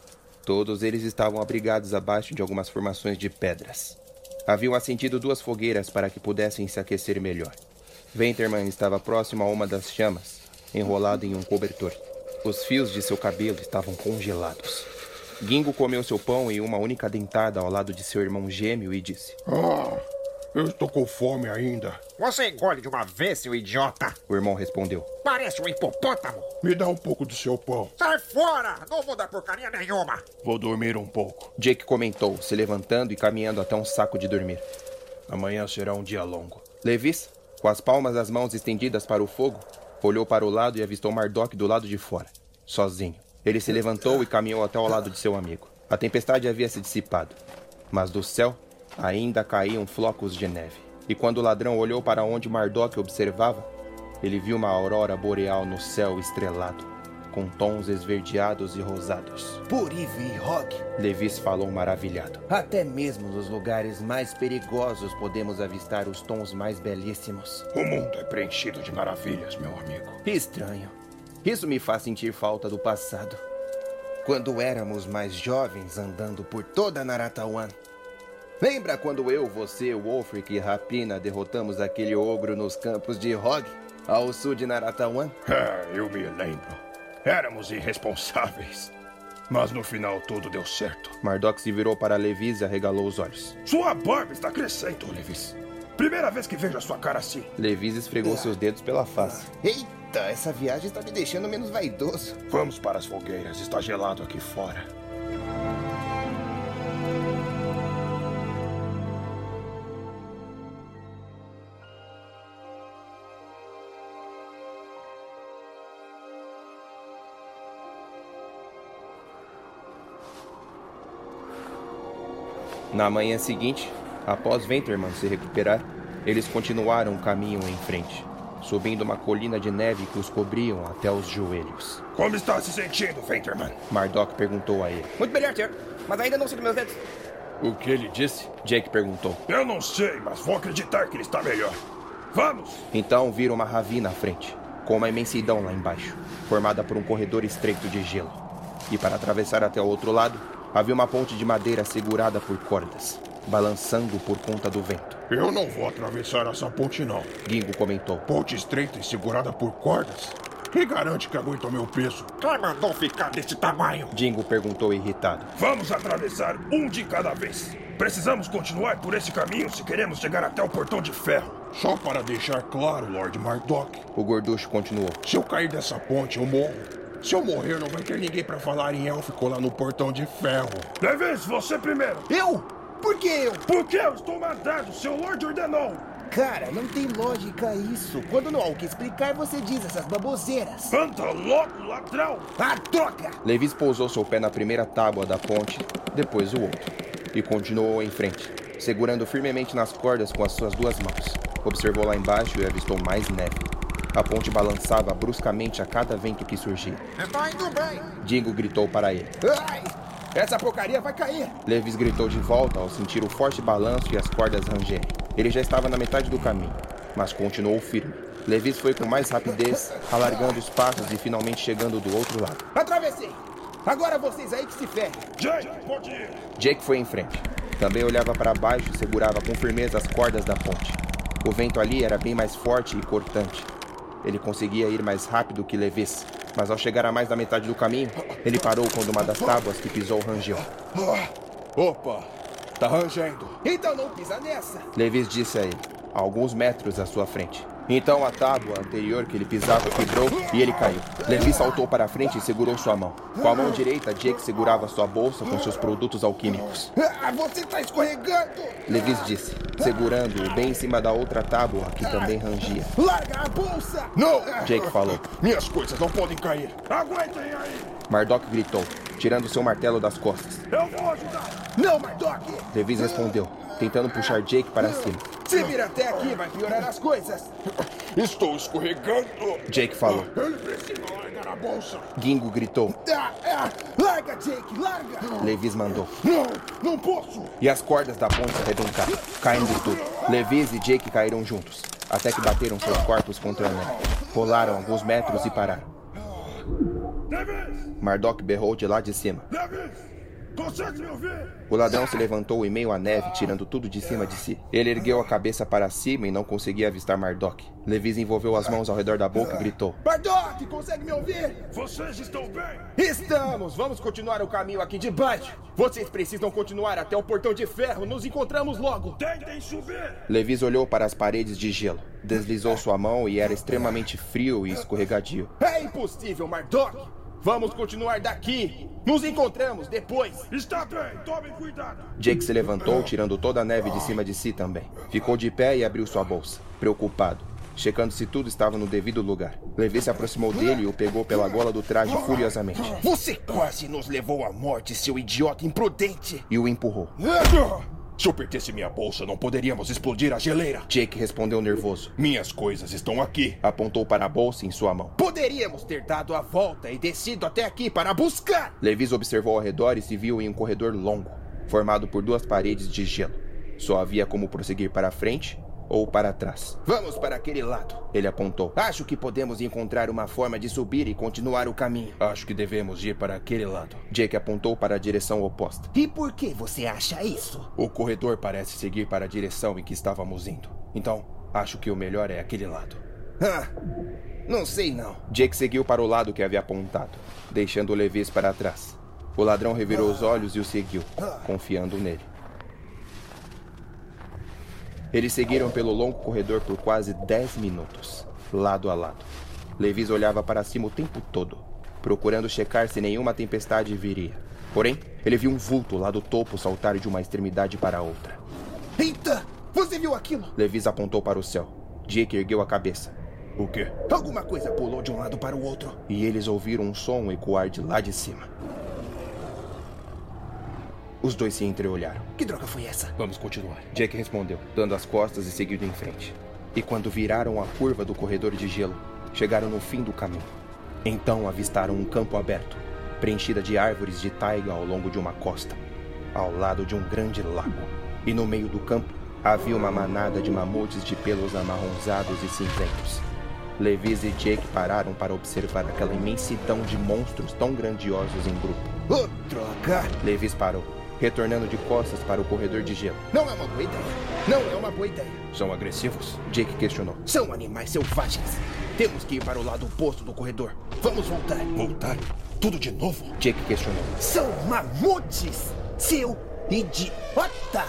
todos eles estavam abrigados abaixo de algumas formações de pedras. Haviam acendido duas fogueiras para que pudessem se aquecer melhor. Venterman estava próximo a uma das chamas, enrolado em um cobertor. Os fios de seu cabelo estavam congelados. Gingo comeu seu pão em uma única dentada ao lado de seu irmão gêmeo e disse: Ah, eu estou com fome ainda. Você engole de uma vez, seu idiota. O irmão respondeu: Parece um hipopótamo. Me dá um pouco do seu pão. Sai fora! Não vou dar porcaria nenhuma. Vou dormir um pouco. Jake comentou, se levantando e caminhando até um saco de dormir. Amanhã será um dia longo. Levis, com as palmas das mãos estendidas para o fogo, olhou para o lado e avistou Mardok do lado de fora, sozinho. Ele se levantou e caminhou até ao lado de seu amigo. A tempestade havia se dissipado, mas do céu ainda caíam flocos de neve. E quando o ladrão olhou para onde Mardok observava, ele viu uma aurora boreal no céu estrelado, com tons esverdeados e rosados. Por Eve e Rock, Levis falou maravilhado. até mesmo nos lugares mais perigosos podemos avistar os tons mais belíssimos. O mundo é preenchido de maravilhas, meu amigo. Estranho. Isso me faz sentir falta do passado. Quando éramos mais jovens andando por toda Naratawan. Lembra quando eu, você, Wolfric e Rapina derrotamos aquele ogro nos campos de Hog, ao sul de Naratawan? É, eu me lembro. Éramos irresponsáveis. Mas no final tudo deu certo. Mardok se virou para Levis e arregalou os olhos. Sua barba está crescendo, Levis. Primeira vez que vejo a sua cara assim. Levis esfregou seus dedos pela face. Eita, essa viagem está me deixando menos vaidoso. Vamos para as fogueiras, está gelado aqui fora. Na manhã seguinte, após Venterman se recuperar, eles continuaram o caminho em frente, subindo uma colina de neve que os cobriam até os joelhos. Como está se sentindo, Venterman? Mardok perguntou a ele. Muito melhor, senhor. Mas ainda não sinto meus dedos. O que ele disse? Jake perguntou. Eu não sei, mas vou acreditar que ele está melhor. Vamos! Então viram uma ravina à frente. com uma imensidão lá embaixo, formada por um corredor estreito de gelo. E para atravessar até o outro lado, havia uma ponte de madeira segurada por cordas, balançando por conta do vento. Eu não vou atravessar essa ponte, não. Gingo comentou. Ponte estreita e segurada por cordas? Quem garante que aguenta o meu peso? Quem mandou ficar desse tamanho? Dingo perguntou irritado. Vamos atravessar um de cada vez. Precisamos continuar por esse caminho se queremos chegar até o portão de ferro. Só para deixar claro, Lord Mardok. O gorducho continuou. Se eu cair dessa ponte, eu morro. Se eu morrer, não vai ter ninguém para falar em élfico lá no portão de ferro. Levis, você primeiro. Eu? Por que eu? Porque eu estou mandado, seu Lord ordenou. Cara, não tem lógica isso. Quando não há o que explicar, você diz essas baboseiras. Anda logo, ladrão! Ah, droga! Levis pousou seu pé na primeira tábua da ponte, depois o outro, e continuou em frente, segurando firmemente nas cordas com as suas duas mãos. Observou lá embaixo e avistou mais neve. A ponte balançava bruscamente a cada vento que surgia. Está indo bem! Dingo gritou para ele. Ai! Essa porcaria vai cair! Levis gritou de volta ao sentir o forte balanço e as cordas rangerem. Ele já estava na metade do caminho, mas continuou firme. Levis foi com mais rapidez, alargando os passos e finalmente chegando do outro lado. Atravessei! Agora vocês aí que se ferrem! Jake, pode ir! Jake foi em frente. Também olhava para baixo e segurava com firmeza as cordas da ponte. O vento ali era bem mais forte e cortante. Ele conseguia ir mais rápido que Levis, mas ao chegar a mais da metade do caminho, ele parou quando uma das tábuas que pisou rangeu. Opa! Tá rangendo. Então não pisa nessa! Levis disse a ele, a alguns metros à sua frente. Então a tábua anterior que ele pisava quebrou e ele caiu. Levi saltou para a frente e segurou sua mão. Com a mão direita, Jake segurava sua bolsa com seus produtos alquímicos. Ah, você tá escorregando! Levis disse, segurando-o bem em cima da outra tábua que também rangia. Larga a bolsa! Não! Jake falou. Minhas coisas não podem cair. Aguentem aí! Mardok gritou, tirando seu martelo das costas. Eu vou ajudar! Não, Mardok! Levis respondeu, tentando puxar Jake para cima. Se vir até aqui, vai piorar as coisas. Estou escorregando. Jake falou. Ele precisa largar a bolsa. Gingo gritou. Ah, ah, larga, Jake, larga! Levis mandou. Não, não posso. E as cordas da ponte arrebentaram, caindo tudo. Levis e Jake caíram juntos, até que bateram seus corpos contra a neve. Rolaram alguns metros e pararam. Levis! Mardok berrou de lá de cima. Levis! Consegue me ouvir? O ladrão se levantou em meio à neve, tirando tudo de cima de si. Ele ergueu a cabeça para cima e não conseguia avistar Mardok. Levis envolveu as mãos ao redor da boca e gritou: Mardok, consegue me ouvir? Vocês estão bem? Estamos! Vamos continuar o caminho aqui de baixo. Vocês precisam continuar até o portão de ferro. Nos encontramos logo. Tentem subir! Levis olhou para as paredes de gelo, deslizou sua mão e era extremamente frio e escorregadio. É impossível, Mardok! Vamos continuar daqui! Nos encontramos depois! Está bem, tomem cuidado! Jake se levantou, tirando toda a neve de cima de si também. Ficou de pé e abriu sua bolsa, preocupado, checando se tudo estava no devido lugar. Levi se aproximou dele e o pegou pela gola do traje furiosamente. Você quase nos levou à morte, seu idiota imprudente! E o empurrou. Se eu perdesse minha bolsa, não poderíamos explodir a geleira. Jake respondeu nervoso. Minhas coisas estão aqui. Apontou para a bolsa em sua mão. Poderíamos ter dado a volta e descido até aqui para buscar! Levis observou ao redor e se viu em um corredor longo, formado por duas paredes de gelo. Só havia como prosseguir para a frente ou para trás. Vamos para aquele lado. Ele apontou. Acho que podemos encontrar uma forma de subir e continuar o caminho. Acho que devemos ir para aquele lado. Jake apontou para a direção oposta. E por que você acha isso? O corredor parece seguir para a direção em que estávamos indo. Então, acho que o melhor é aquele lado. Ah, não sei não. Jake seguiu para o lado que havia apontado, deixando o Levis para trás. O ladrão revirou os olhos e o seguiu, confiando nele. Eles seguiram pelo longo corredor por quase 10 minutos, lado a lado. Levis olhava para cima o tempo todo, procurando checar se nenhuma tempestade viria. Porém, ele viu um vulto lá do topo saltar de uma extremidade para a outra. Eita! Você viu aquilo? Levis apontou para o céu. Jake ergueu a cabeça. O quê? Alguma coisa pulou de um lado para o outro. E eles ouviram um som ecoar de lá de cima. Os dois se entreolharam. Que droga foi essa? Vamos continuar. Jake respondeu, dando as costas e seguindo em frente. E quando viraram a curva do corredor de gelo, chegaram no fim do caminho. Então avistaram um campo aberto, preenchida de árvores de taiga ao longo de uma costa, ao lado de um grande lago. E no meio do campo havia uma manada de mamutes de pelos amarronzados e cinzentos. Levis e Jake pararam para observar aquela imensidão de monstros tão grandiosos em grupo. Oh, droga! Levis parou, retornando de costas para o corredor de gelo. Não é uma boa ideia. Não é uma boa ideia. São agressivos? Jake questionou. São animais selvagens. Temos que ir para o lado oposto do corredor. Vamos voltar. Voltar? Tudo de novo? Jake questionou. São mamutes! Seu idiota!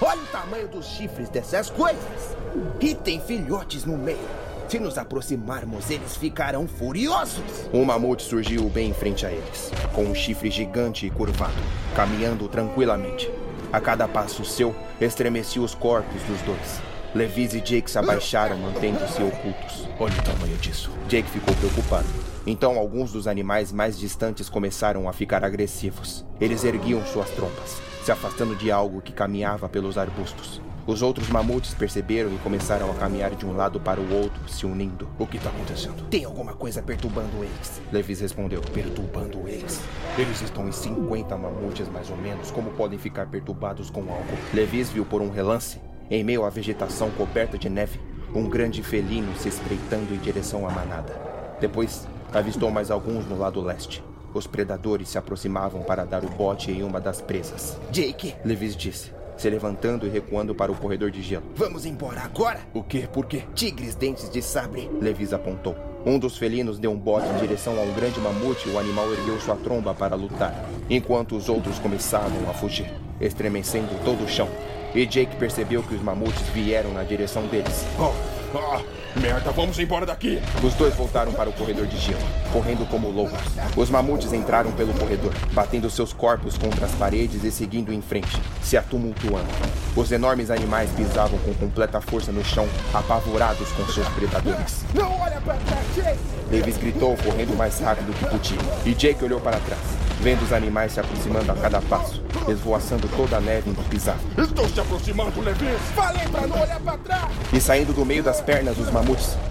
Olha o tamanho dos chifres dessas coisas! E tem filhotes no meio. Se nos aproximarmos, eles ficarão furiosos. Um mamute surgiu bem em frente a eles, com um chifre gigante e curvado, caminhando tranquilamente. A cada passo seu, estremecia os corpos dos dois. Levis e Jake se abaixaram, mantendo-se ocultos. Olha o tamanho disso. Jake ficou preocupado. Então, alguns dos animais mais distantes começaram a ficar agressivos. Eles erguiam suas trompas, se afastando de algo que caminhava pelos arbustos. Os outros mamutes perceberam e começaram a caminhar de um lado para o outro, se unindo. O que está acontecendo? Tem alguma coisa perturbando eles. Levis respondeu. Perturbando eles? Eles estão em 50 mamutes mais ou menos. Como podem ficar perturbados com algo? Levis viu por um relance, em meio à vegetação coberta de neve, um grande felino se espreitando em direção à manada. Depois, avistou mais alguns no lado leste. Os predadores se aproximavam para dar o bote em uma das presas. Jake, Levis disse se levantando e recuando para o corredor de gelo. Vamos embora agora? O quê? Por quê? Tigres dentes de sabre. Levis apontou. Um dos felinos deu um bote em direção a um grande mamute e o animal ergueu sua tromba para lutar, enquanto os outros começavam a fugir, estremecendo todo o chão. E Jake percebeu que os mamutes vieram na direção deles. Oh, oh, merda, vamos embora daqui! Os dois voltaram para o corredor de gelo, correndo como loucos. Os mamutes entraram pelo corredor, batendo seus corpos contra as paredes e seguindo em frente, se atumultuando. Os enormes animais pisavam com completa força no chão, apavorados com seus predadores. Não olha para trás, Jake! Davis gritou, correndo mais rápido que podia. E Jake olhou para trás, vendo os animais se aproximando a cada passo, esvoaçando toda a neve em que pisavam. Estou se aproximando, Levis! Falei para não olhar para trás! E saindo do meio das pernas dos mamutes,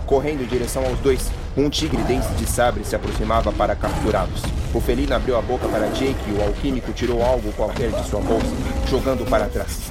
correndo em direção aos dois, um tigre dente de sabre se aproximava para capturá-los. O felino abriu a boca para Jake e o alquímico tirou algo qualquer de sua bolsa, jogando para trás.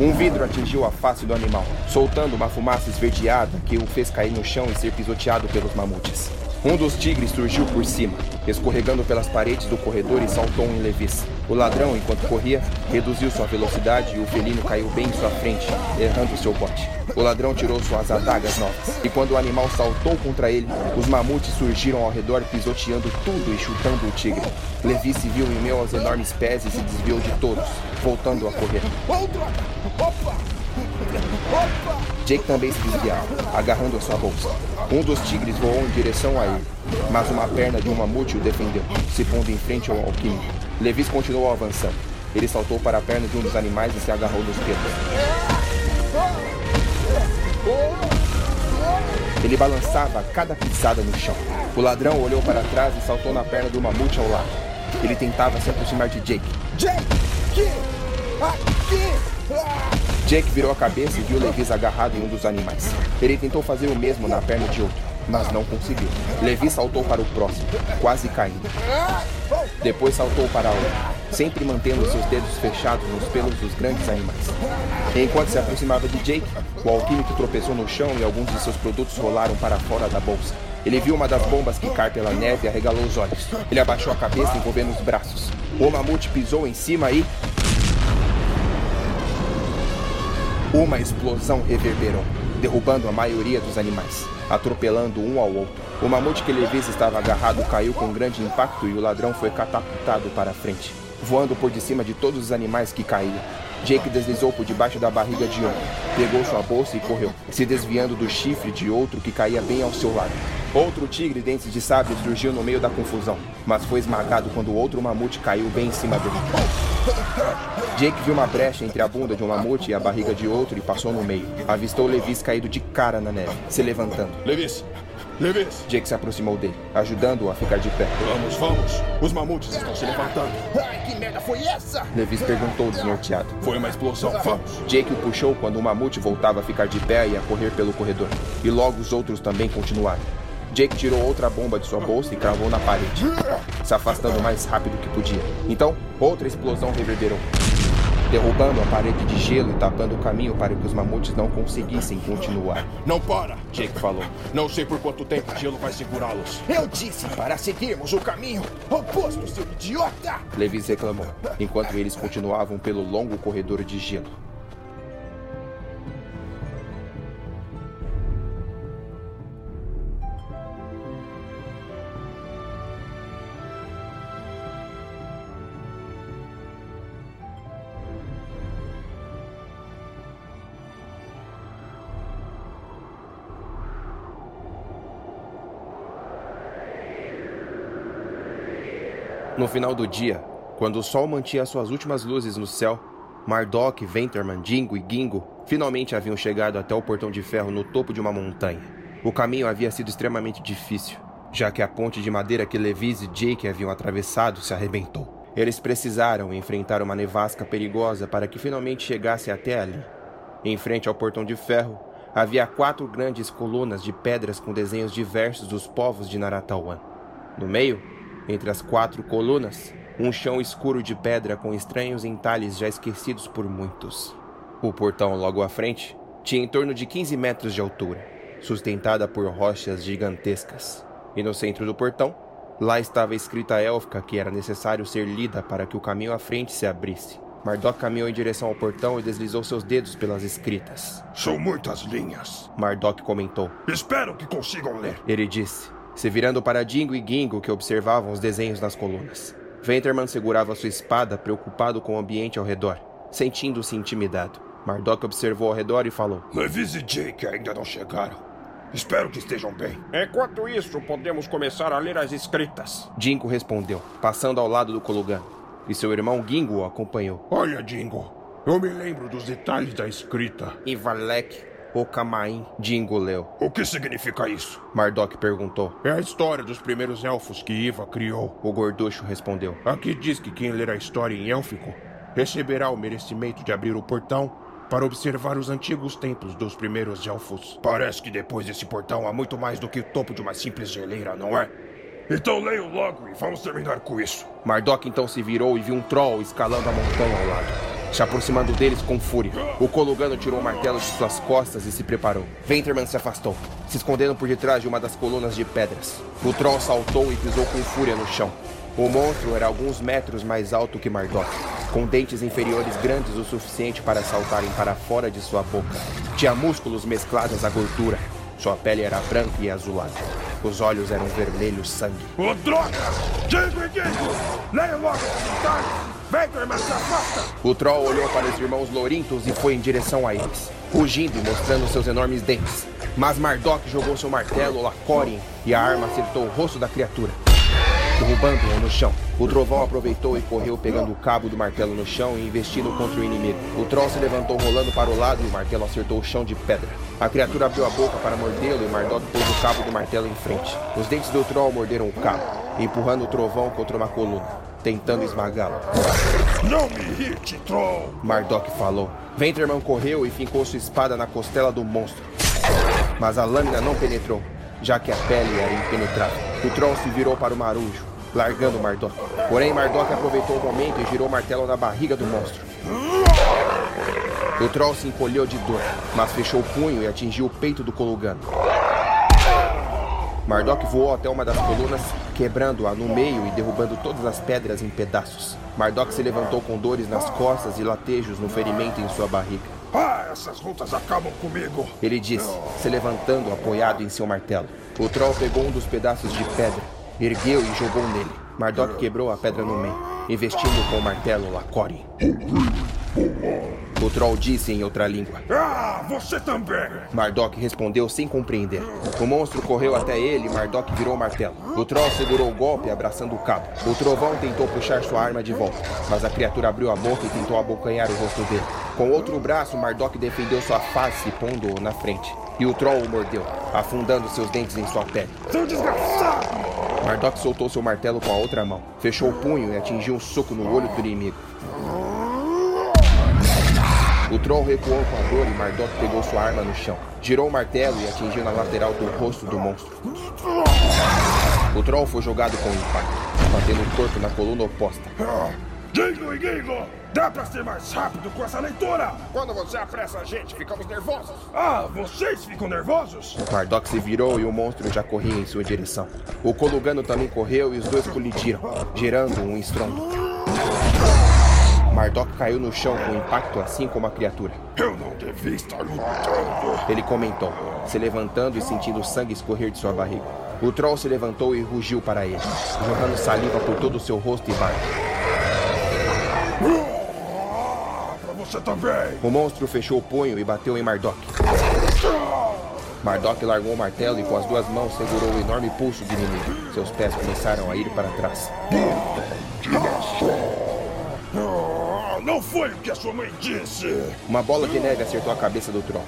Um vidro atingiu a face do animal, soltando uma fumaça esverdeada que o fez cair no chão e ser pisoteado pelos mamutes. Um dos tigres surgiu por cima, escorregando pelas paredes do corredor e saltou em Levis. O ladrão, enquanto corria, reduziu sua velocidade e o felino caiu bem em sua frente, errando seu bote. O ladrão tirou suas adagas novas, e quando o animal saltou contra ele, os mamutes surgiram ao redor pisoteando tudo e chutando o tigre. Levi se viu em meio aos enormes pés e se desviou de todos, voltando a correr. Opa! Opa! Jake também se desviava, agarrando a sua bolsa. Um dos tigres voou em direção a ele, mas uma perna de um mamute o defendeu, se pondo em frente ao alquímico. Levis continuou avançando. Ele saltou para a perna de um dos animais e se agarrou nos dedos. Ele balançava cada pisada no chão. O ladrão olhou para trás e saltou na perna do mamute ao lado. Ele tentava se aproximar de Jake. Jake! Aqui! Aqui! Ah! Jake virou a cabeça e viu Levis agarrado em um dos animais. Ele tentou fazer o mesmo na perna de outro, mas não conseguiu. Levi saltou para o próximo, quase caindo. Depois saltou para outro, sempre mantendo seus dedos fechados nos pelos dos grandes animais. Enquanto se aproximava de Jake, o alquímico tropeçou no chão e alguns de seus produtos rolaram para fora da bolsa. Ele viu uma das bombas que cai pela neve e arregalou os olhos. Ele abaixou a cabeça envolvendo os braços. O mamute pisou em cima e Uma explosão reverberou, derrubando a maioria dos animais, atropelando um ao outro. O mamute que Levis estava agarrado caiu com grande impacto e o ladrão foi catapultado para a frente, voando por de cima de todos os animais que caíam. Jake deslizou por debaixo da barriga de um, pegou sua bolsa e correu, se desviando do chifre de outro que caía bem ao seu lado. Outro tigre dentes de sabre surgiu no meio da confusão, mas foi esmagado quando outro mamute caiu bem em cima dele. Jake viu uma brecha entre a bunda de um mamute e a barriga de outro e passou no meio. Avistou Levis caído de cara na neve, se levantando. Levis! Levis! Jake se aproximou dele, ajudando-o a ficar de pé. Vamos, vamos! Os mamutes estão se levantando. Ai, que merda foi essa? Levis perguntou desnorteado. Foi uma explosão, vamos! Jake o puxou quando o mamute voltava a ficar de pé e a correr pelo corredor. E logo os outros também continuaram. Jake tirou outra bomba de sua bolsa e cravou na parede, se afastando o mais rápido que podia. Então, outra explosão reverberou. derrubando a parede de gelo e tapando o caminho para que os mamutes não conseguissem continuar. Não para, Jake falou. Não sei por quanto tempo o gelo vai segurá-los. Eu disse para seguirmos o caminho oposto, seu idiota! Levis reclamou, enquanto eles continuavam pelo longo corredor de gelo. No final do dia, quando o sol mantinha suas últimas luzes no céu, Mardok, Venterman, Dingo e Gingo finalmente haviam chegado até o portão de ferro no topo de uma montanha. O caminho havia sido extremamente difícil, já que a ponte de madeira que Levis e Jake haviam atravessado se arrebentou. Eles precisaram enfrentar uma nevasca perigosa para que finalmente chegassem até ali. Em frente ao portão de ferro, havia quatro grandes colunas de pedras com desenhos diversos dos povos de Naratawan. No meio, entre as quatro colunas, um chão escuro de pedra com estranhos entalhes já esquecidos por muitos. O portão logo à frente tinha em torno de 15 metros de altura, sustentada por rochas gigantescas. E no centro do portão, lá estava escrita a élfica que era necessário ser lida para que o caminho à frente se abrisse. Mardok caminhou em direção ao portão e deslizou seus dedos pelas escritas. São muitas linhas. Mardok comentou. Espero que consigam ler. Ele disse se virando para Dingo e Gingo que observavam os desenhos nas colunas. Venterman segurava sua espada, preocupado com o ambiente ao redor, sentindo-se intimidado. Mardok observou ao redor e falou: Levis e Jake ainda não chegaram. Espero que estejam bem. Enquanto isso, podemos começar a ler as escritas. Dingo respondeu, passando ao lado do Kolugan. E seu irmão Gingo o acompanhou. Olha, Dingo, eu me lembro dos detalhes da escrita. Ivalek Okamain de Ingoleu. O que significa isso? Mardok perguntou. É a história dos primeiros elfos que Iva criou. O gorducho respondeu. Aqui diz que quem ler a história em élfico receberá o merecimento de abrir o portão para observar os antigos templos dos primeiros elfos. Parece que depois desse portão há muito mais do que o topo de uma simples geleira, não é? Então leio logo e vamos terminar com isso. Mardok então se virou e viu um troll escalando a montanha ao lado se aproximando deles com fúria. O Colugano tirou o martelo de suas costas e se preparou. Venterman se afastou, se escondendo por detrás de uma das colunas de pedras. O Troll saltou e pisou com fúria no chão. O monstro era alguns metros mais alto que Mardok, com dentes inferiores grandes o suficiente para saltarem para fora de sua boca. Tinha músculos mesclados à gordura. Sua pele era branca e azulada. Os olhos eram vermelhos sangue. Ô, droga! Digo! Leia logo os o troll olhou para os irmãos Lorintos e foi em direção a eles, rugindo e mostrando seus enormes dentes. Mas Mardok jogou seu martelo Lacorien e a arma acertou o rosto da criatura, derrubando-o no chão. O trovão aproveitou e correu pegando o cabo do martelo no chão e investindo contra o inimigo. O troll se levantou rolando para o lado e o martelo acertou o chão de pedra. A criatura abriu a boca para mordê-lo e Mardok pôs o cabo do martelo em frente. Os dentes do troll morderam o cabo, empurrando o trovão contra uma coluna tentando esmagá-lo. Não me irrite, Troll! Mardok falou. Venterman correu e fincou sua espada na costela do monstro. Mas a lâmina não penetrou, já que a pele era impenetrável. O Troll se virou para o marujo, largando Mardok. Porém, Mardok aproveitou o momento e girou o martelo na barriga do monstro. O Troll se encolheu de dor, mas fechou o punho e atingiu o peito do Kolugano. Mardok voou até uma das colunas, quebrando-a no meio e derrubando todas as pedras em pedaços. Mardok se levantou com dores nas costas e latejos no ferimento em sua barriga. Ah, essas lutas acabam comigo! Ele disse, se levantando apoiado em seu martelo. O troll pegou um dos pedaços de pedra, ergueu e jogou nele. Mardok quebrou a pedra no meio, investindo com o martelo Lacore. O troll disse em outra língua. Ah, você também! Mardok respondeu sem compreender. O monstro correu até ele e Mardok virou o martelo. O troll segurou o golpe, abraçando o cabo. O trovão tentou puxar sua arma de volta, mas a criatura abriu a boca e tentou abocanhar o rosto dele. Com outro braço, Mardok defendeu sua face, pondo-o na frente. E o troll o mordeu, afundando seus dentes em sua pele. Seu desgraçado! Mardok soltou seu martelo com a outra mão, fechou o punho e atingiu um soco no olho do inimigo. O troll recuou com a dor e Mardok pegou sua arma no chão. Girou o martelo e atingiu na lateral do rosto do monstro. O troll foi jogado com impacto, batendo o corpo na coluna oposta. Dingo e Gingo! Dá pra ser mais rápido com essa leitura? Quando você apressa a gente, ficamos nervosos. Ah, vocês ficam nervosos? Mardok se virou e o monstro já corria em sua direção. O Colugano também correu e os dois colidiram, gerando um estrondo. Mardok caiu no chão com impacto, assim como a criatura. Eu não devia estar lutando. Ele comentou, se levantando e sentindo sangue escorrer de sua barriga. O troll se levantou e rugiu para ele, jorrando saliva por todo o seu rosto e barba. Pra você também. O monstro fechou o punho e bateu em Mardok. Mardok largou o martelo e com as duas mãos segurou o enorme pulso do inimigo. Seus pés começaram a ir para trás. Ah, não foi o que a sua mãe disse. Uma bola de neve acertou a cabeça do troll.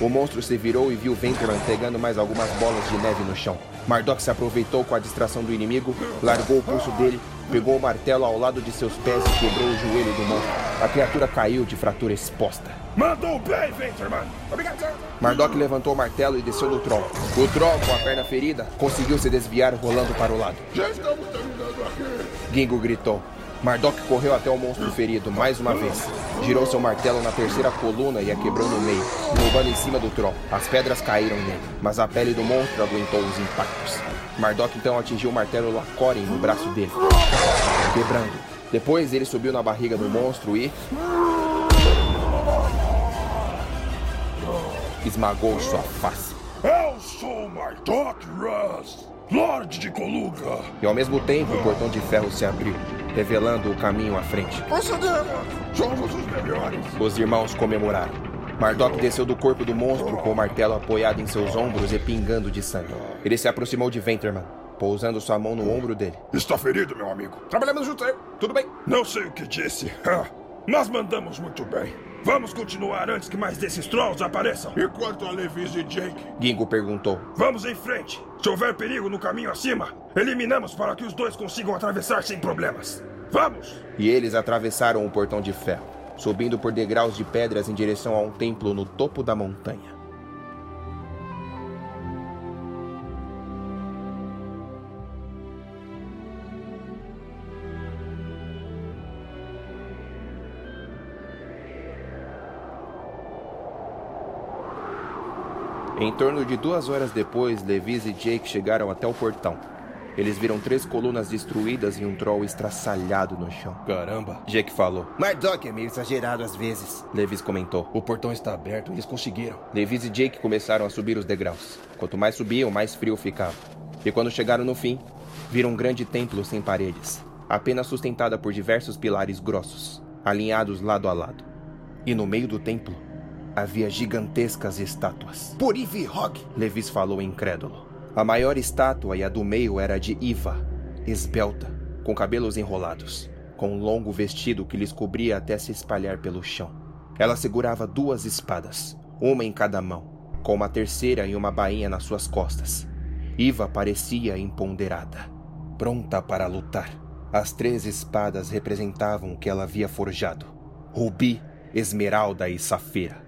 O monstro se virou e viu Venturman pegando mais algumas bolas de neve no chão. Mardok se aproveitou com a distração do inimigo, largou o pulso dele, pegou o martelo ao lado de seus pés e quebrou o joelho do monstro. A criatura caiu de fratura exposta. Mandou bem, Venturman. Obrigado. Mardok levantou o martelo e desceu do troll. O troll, com a perna ferida, conseguiu se desviar rolando para o lado. Já estamos terminando aqui. Gingo gritou. Mardok correu até o monstro ferido mais uma vez. Girou seu martelo na terceira coluna e a quebrou no meio, derrubando em cima do troll. As pedras caíram nele, mas a pele do monstro aguentou os impactos. Mardok então atingiu o martelo Lacorin no braço dele, quebrando. Depois ele subiu na barriga do monstro e. esmagou sua face. Eu sou Mardok Russ, Lorde de Coluga. E ao mesmo tempo o portão de ferro se abriu, revelando o caminho à frente. Procedemos. Somos os melhores. Os irmãos comemoraram. Mardok desceu do corpo do monstro com o martelo apoiado em seus ombros e pingando de sangue. Ele se aproximou de Venterman, pousando sua mão no ombro dele. Está ferido, meu amigo. Trabalhamos juntos aí. Tudo bem? Não sei o que disse. Ah, nós mandamos muito bem. Vamos continuar antes que mais desses trolls apareçam. E quanto a Levis e Jake? Gingo perguntou. Vamos em frente. Se houver perigo no caminho acima, eliminamos para que os dois consigam atravessar sem problemas. Vamos! E eles atravessaram o portão de ferro, subindo por degraus de pedras em direção a um templo no topo da montanha. Em torno de duas horas depois, Levis e Jake chegaram até o portão. Eles viram três colunas destruídas e um troll estraçalhado no chão. Caramba. Jake falou. Mardok é meio exagerado às vezes. Levis comentou. O portão está aberto e eles conseguiram. Levis e Jake começaram a subir os degraus. Quanto mais subiam, mais frio ficava. E quando chegaram no fim, viram um grande templo sem paredes, apenas sustentada por diversos pilares grossos, alinhados lado a lado. E no meio do templo, havia gigantescas estátuas. Por Ivy Hog, Levis falou incrédulo. A maior estátua e a do meio era de Iva, esbelta, com cabelos enrolados, com um longo vestido que lhes cobria até se espalhar pelo chão. Ela segurava duas espadas, uma em cada mão, com uma terceira e uma bainha nas suas costas. Iva parecia empoderada, pronta para lutar. As três espadas representavam o que ela havia forjado: rubi, esmeralda e safira.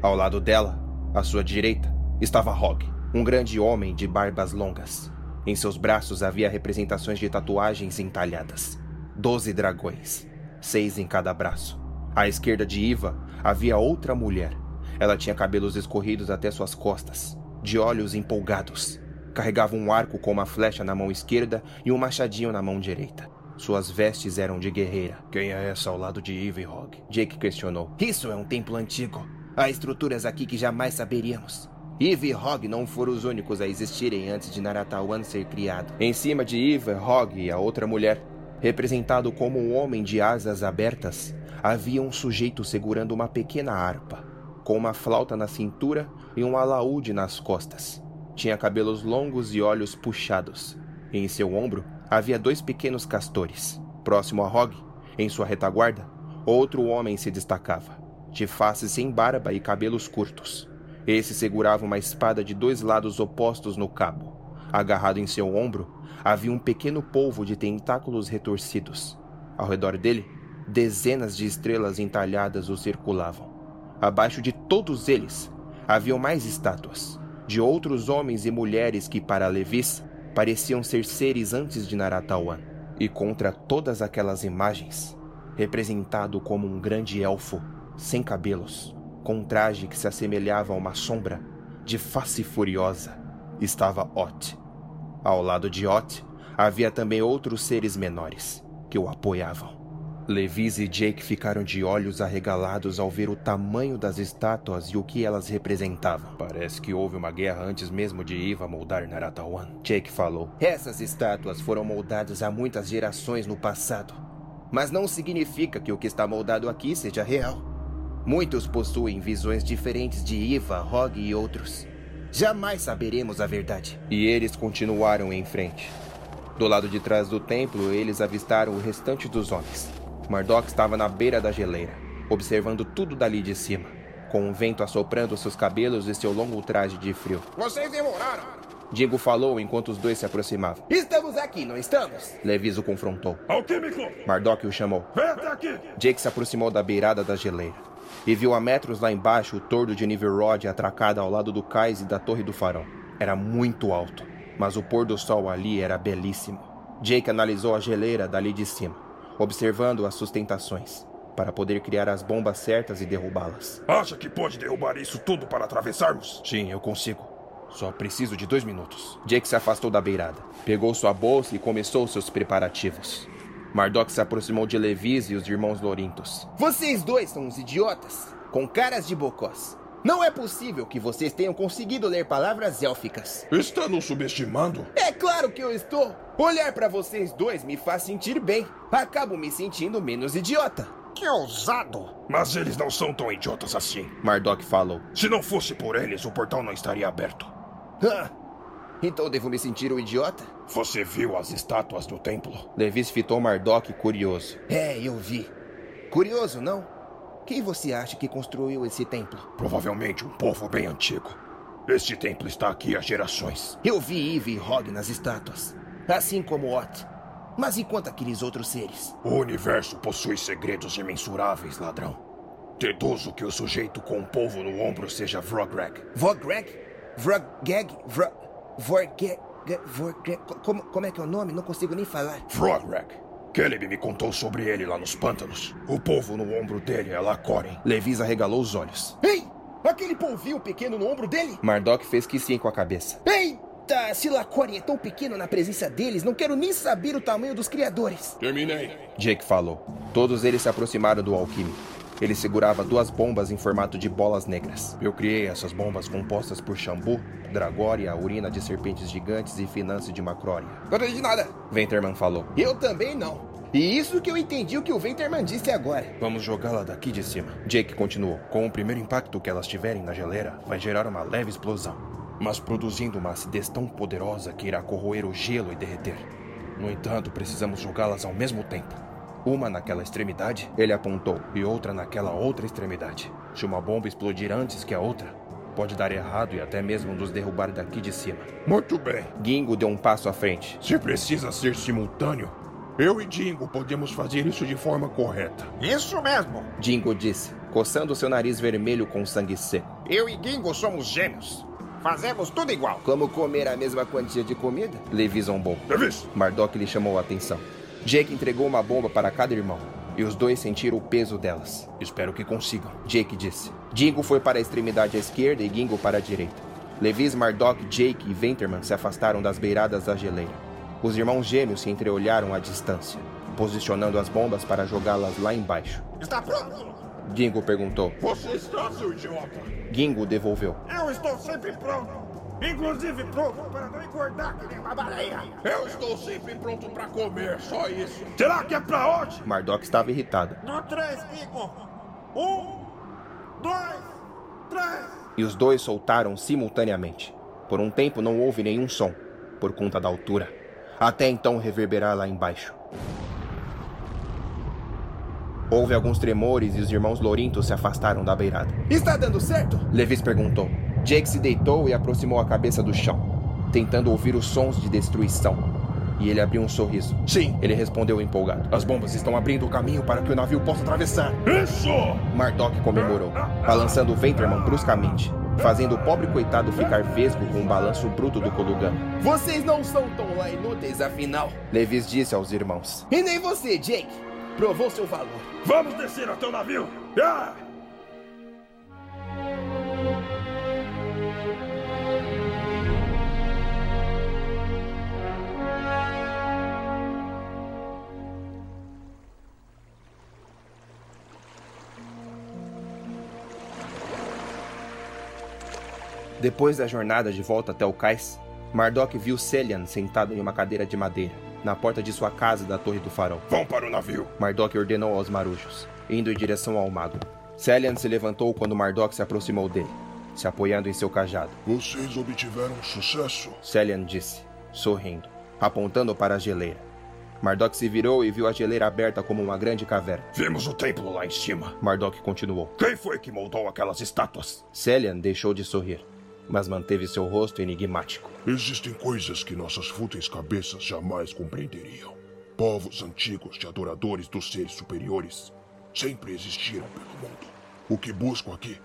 Ao lado dela, à sua direita, estava Hog, um grande homem de barbas longas. Em seus braços havia representações de tatuagens entalhadas. Doze dragões, seis em cada braço. À esquerda de Iva havia outra mulher. Ela tinha cabelos escorridos até suas costas, de olhos empolgados. Carregava um arco com uma flecha na mão esquerda e um machadinho na mão direita. Suas vestes eram de guerreira. Quem é essa ao lado de Eve e Hog? Jake questionou. Isso é um templo antigo. Há estruturas aqui que jamais saberíamos. Eve e Hog não foram os únicos a existirem antes de Naratawan ser criado. Em cima de Eve, Hog e a outra mulher, representado como um homem de asas abertas, havia um sujeito segurando uma pequena harpa, com uma flauta na cintura e um alaúde nas costas. Tinha cabelos longos e olhos puxados. Em seu ombro havia dois pequenos castores. Próximo a Hog, em sua retaguarda, outro homem se destacava, de face sem barba e cabelos curtos. Esse segurava uma espada de dois lados opostos no cabo. Agarrado em seu ombro, havia um pequeno polvo de tentáculos retorcidos. Ao redor dele, dezenas de estrelas entalhadas o circulavam. Abaixo de todos eles, haviam mais estátuas, de outros homens e mulheres que, para Levis, pareciam ser seres antes de Naratawan. E contra todas aquelas imagens, representado como um grande elfo, sem cabelos, com um traje que se assemelhava a uma sombra, de face furiosa, estava Ot. Ao lado de Ot, havia também outros seres menores, que o apoiavam. Levis e Jake ficaram de olhos arregalados ao ver o tamanho das estátuas e o que elas representavam. Parece que houve uma guerra antes mesmo de Iva moldar Naratawan. Jake falou. Essas estátuas foram moldadas há muitas gerações no passado. Mas não significa que o que está moldado aqui seja real. Muitos possuem visões diferentes de Iva, Hog e outros. Jamais saberemos a verdade. E eles continuaram em frente. Do lado de trás do templo, eles avistaram o restante dos homens. Mardok estava na beira da geleira, observando tudo dali de cima, com um vento assoprando seus cabelos e seu longo traje de frio. Vocês demoraram! Dingo falou enquanto os dois se aproximavam. Estamos aqui, não estamos? Levis o confrontou. Alquímico! Mardok o chamou. Vem até aqui! Jake se aproximou da beirada da geleira e viu a metros lá embaixo o tordo de Niverod atracado ao lado do cais e da torre do farol. Era muito alto, mas o pôr do sol ali era belíssimo. Jake analisou a geleira dali de cima observando as sustentações, para poder criar as bombas certas e derrubá-las. Acha que pode derrubar isso tudo para atravessarmos? Sim, eu consigo. Só preciso de dois minutos. Jake se afastou da beirada, pegou sua bolsa e começou seus preparativos. Mardok se aproximou de Levis e os irmãos Lorintos. Vocês dois são uns idiotas, com caras de bocós. Não é possível que vocês tenham conseguido ler palavras élficas. Está nos subestimando? É claro que eu estou. Olhar para vocês dois me faz sentir bem. Acabo me sentindo menos idiota. Que ousado! Mas eles não são tão idiotas assim. Mardok falou. Se não fosse por eles, o portal não estaria aberto. Ah, então devo me sentir um idiota? Você viu as estátuas do templo? Levis fitou Mardok curioso. É, eu vi. Curioso, não? Quem você acha que construiu esse templo? Provavelmente um povo bem antigo. Este templo está aqui há gerações. Eu vi Eve e Hog nas estátuas, assim como Ot. Mas e quanto aqueles outros seres? O universo possui segredos imensuráveis, ladrão. Deduzo que o sujeito com o povo no ombro seja Vrogreg. Vrogreg? Vrogeg? Vro... Vorgeg... Vorgeg... Como, como é que é o nome? Não consigo nem falar. Vrogreg. Caleb me contou sobre ele lá nos pântanos. O povo no ombro dele é Lacorin. Levis arregalou os olhos. Ei! Aquele polvinho pequeno no ombro dele? Mardok fez que sim com a cabeça. Eita! Se Lacorin é tão pequeno na presença deles, não quero nem saber o tamanho dos criadores. Terminei. Jake falou. Todos eles se aproximaram do alquímico. Ele segurava duas bombas em formato de bolas negras. Eu criei essas bombas compostas por Xambu, Dragória, urina de serpentes gigantes e finanças de Macrória. Não entendi nada. Venterman falou. Eu também não. E isso que eu entendi o que o Venterman disse agora. Vamos jogá-la daqui de cima. Jake continuou. Com o primeiro impacto que elas tiverem na geleira, vai gerar uma leve explosão, mas produzindo uma acidez tão poderosa que irá corroer o gelo e derreter. No entanto, precisamos jogá-las ao mesmo tempo. Uma naquela extremidade, ele apontou, e outra naquela outra extremidade. Se uma bomba explodir antes que a outra, pode dar errado e até mesmo nos derrubar daqui de cima. Muito bem. Gingo deu um passo à frente. Se precisa ser simultâneo, eu e Dingo podemos fazer isso de forma correta. Isso mesmo. Dingo disse, coçando seu nariz vermelho com sangue seco. Eu e Gingo somos gêmeos. Fazemos tudo igual. Como comer a mesma quantia de comida? Levi zombou. Levis! Mardok lhe chamou a atenção. Jake entregou uma bomba para cada irmão, e os dois sentiram o peso delas. Espero que consigam. Jake disse. Dingo foi para a extremidade à esquerda e Gingo para a direita. Levis, Mardok, Jake e Venterman se afastaram das beiradas da geleira. Os irmãos gêmeos se entreolharam à distância, posicionando as bombas para jogá-las lá embaixo. Está pronto? Gingo perguntou. Você está, seu idiota? Gingo devolveu. Eu estou sempre pronto. Inclusive pronto para não engordar que nem uma baleia. Eu estou sempre pronto para comer, só isso. Será que é pra onde? Mardok estava irritado. No três, Gingo. Um, dois, três. E os dois soltaram simultaneamente. Por um tempo não houve nenhum som, por conta da altura. Até então reverberar lá embaixo. Houve alguns tremores e os irmãos Lorinto se afastaram da beirada. Está dando certo? Levis perguntou. Jake se deitou e aproximou a cabeça do chão, tentando ouvir os sons de destruição. E ele abriu um sorriso. Sim, ele respondeu empolgado. As bombas estão abrindo o caminho para que o navio possa atravessar. Isso! Mardok comemorou, balançando Venterman bruscamente, fazendo o pobre coitado ficar vesgo com o balanço bruto do Kolugan. Vocês não são tão lá inúteis, afinal. Levis disse aos irmãos. E nem você, Jake. provou seu valor. Vamos descer até o navio! Ah! Depois da jornada de volta até o cais, Mardok viu Celian sentado em uma cadeira de madeira, na porta de sua casa da Torre do Farol. Vão para o navio! Mardok ordenou aos marujos, indo em direção ao mago. Celian se levantou quando Mardok se aproximou dele, se apoiando em seu cajado. Vocês obtiveram sucesso? Celian disse, sorrindo, apontando para a geleira. Mardok se virou e viu a geleira aberta como uma grande caverna. Vimos o templo lá em cima. Mardok continuou. Quem foi que moldou aquelas estátuas? Celian deixou de sorrir mas manteve seu rosto enigmático. Existem coisas que nossas fúteis cabeças jamais compreenderiam. Povos antigos de adoradores dos seres superiores sempre existiram pelo mundo. O que busco aqui,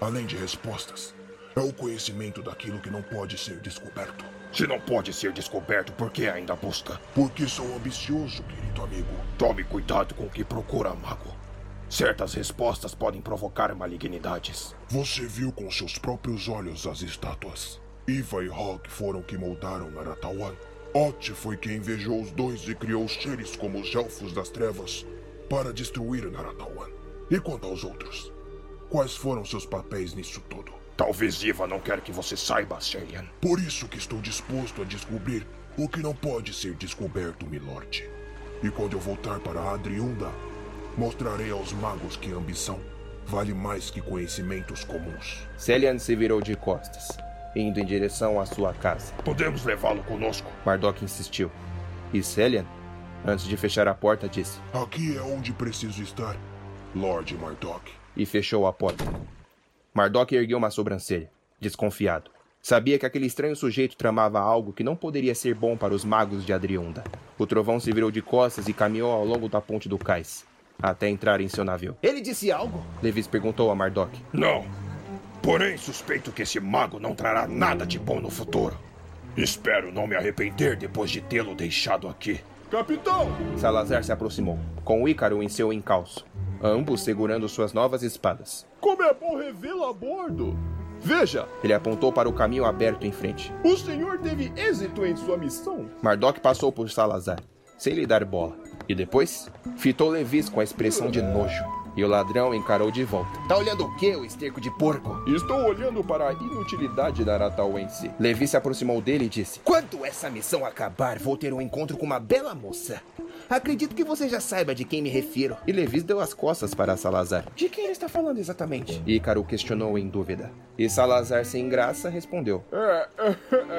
além de respostas, é o conhecimento daquilo que não pode ser descoberto. Se não pode ser descoberto, por que ainda busca? Porque sou ambicioso, querido amigo. Tome cuidado com o que procura, mago. Certas respostas podem provocar malignidades. Você viu com seus próprios olhos as estátuas. Iva e Hog foram que moldaram Naratawan. Ot foi quem invejou os dois e criou os seres como os Elfos das Trevas para destruir Naratawan. E quanto aos outros? Quais foram seus papéis nisso tudo? Talvez Iva não quer que você saiba, Sherian. Por isso que estou disposto a descobrir o que não pode ser descoberto, Milord. E quando eu voltar para Adriunda, Mostrarei aos magos que ambição vale mais que conhecimentos comuns. Celian se virou de costas, indo em direção à sua casa. Podemos levá-lo conosco? Mardok insistiu. E Celian, antes de fechar a porta, disse: Aqui é onde preciso estar, Lord Mardok. E fechou a porta. Mardok ergueu uma sobrancelha, desconfiado. Sabia que aquele estranho sujeito tramava algo que não poderia ser bom para os magos de Adriunda. O trovão se virou de costas e caminhou ao longo da ponte do cais até entrar em seu navio. Ele disse algo? Levis perguntou a Mardok. Não. Porém, suspeito que esse mago não trará nada de bom no futuro. Espero não me arrepender depois de tê-lo deixado aqui. Capitão! Salazar se aproximou, com o Ícaro em seu encalço, ambos segurando suas novas espadas. Como é bom revê-lo a bordo! Veja! Ele apontou para o caminho aberto em frente. O senhor teve êxito em sua missão. Mardok passou por Salazar, sem lhe dar bola. E depois, fitou Levis com a expressão de nojo. E o ladrão encarou de volta. Tá olhando o quê, o esterco de porco? Estou olhando para a inutilidade da Aratauense. Levi se aproximou dele e disse: Quando essa missão acabar, vou ter um encontro com uma bela moça. Acredito que você já saiba de quem me refiro. E Levis deu as costas para Salazar. De quem ele está falando exatamente? Ícaro questionou em dúvida. E Salazar, sem graça, respondeu: É, é,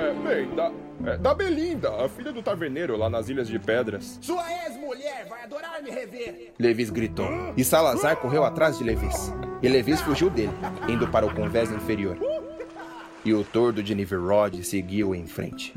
é bem, da, é, da Belinda, a filha do taverneiro lá nas Ilhas de Pedras. Sua ex-mulher vai adorar me rever. Levis gritou. E Salazar correu atrás de Levis. E Levis fugiu dele, indo para o convés inferior. E o tordo de Niverod seguiu em frente.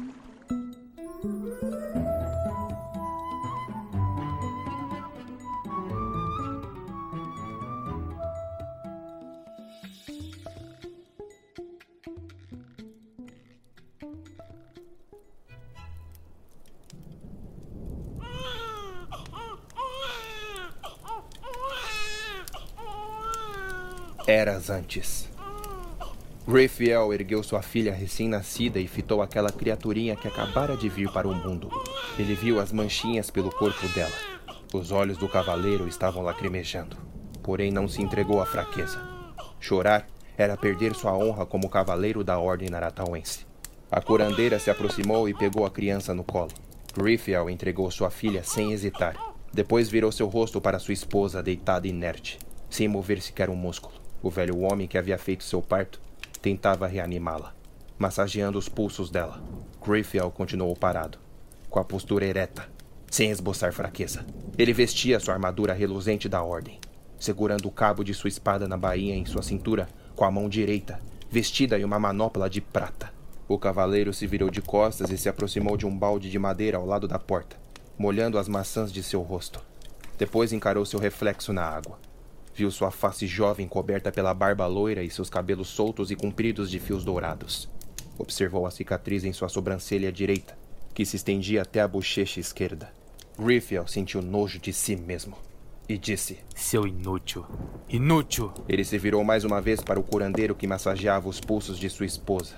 Eras antes. Raphael ergueu sua filha recém-nascida e fitou aquela criaturinha que acabara de vir para o mundo. Ele viu as manchinhas pelo corpo dela. Os olhos do cavaleiro estavam lacrimejando, porém não se entregou à fraqueza. Chorar era perder sua honra como cavaleiro da Ordem Naratauense. A curandeira se aproximou e pegou a criança no colo. Raphael entregou sua filha sem hesitar. Depois virou seu rosto para sua esposa deitada inerte, sem mover sequer um músculo. O velho homem que havia feito seu parto tentava reanimá-la, massageando os pulsos dela. Griffiel continuou parado, com a postura ereta, sem esboçar fraqueza. Ele vestia sua armadura reluzente da ordem, segurando o cabo de sua espada na bainha em sua cintura com a mão direita, vestida em uma manopla de prata. O cavaleiro se virou de costas e se aproximou de um balde de madeira ao lado da porta, molhando as maçãs de seu rosto. Depois encarou seu reflexo na água. Viu sua face jovem coberta pela barba loira e seus cabelos soltos e compridos de fios dourados. Observou a cicatriz em sua sobrancelha direita, que se estendia até a bochecha esquerda. Riffiel sentiu nojo de si mesmo. e disse: Seu inútil. Inútil! Ele se virou mais uma vez para o curandeiro que massageava os pulsos de sua esposa,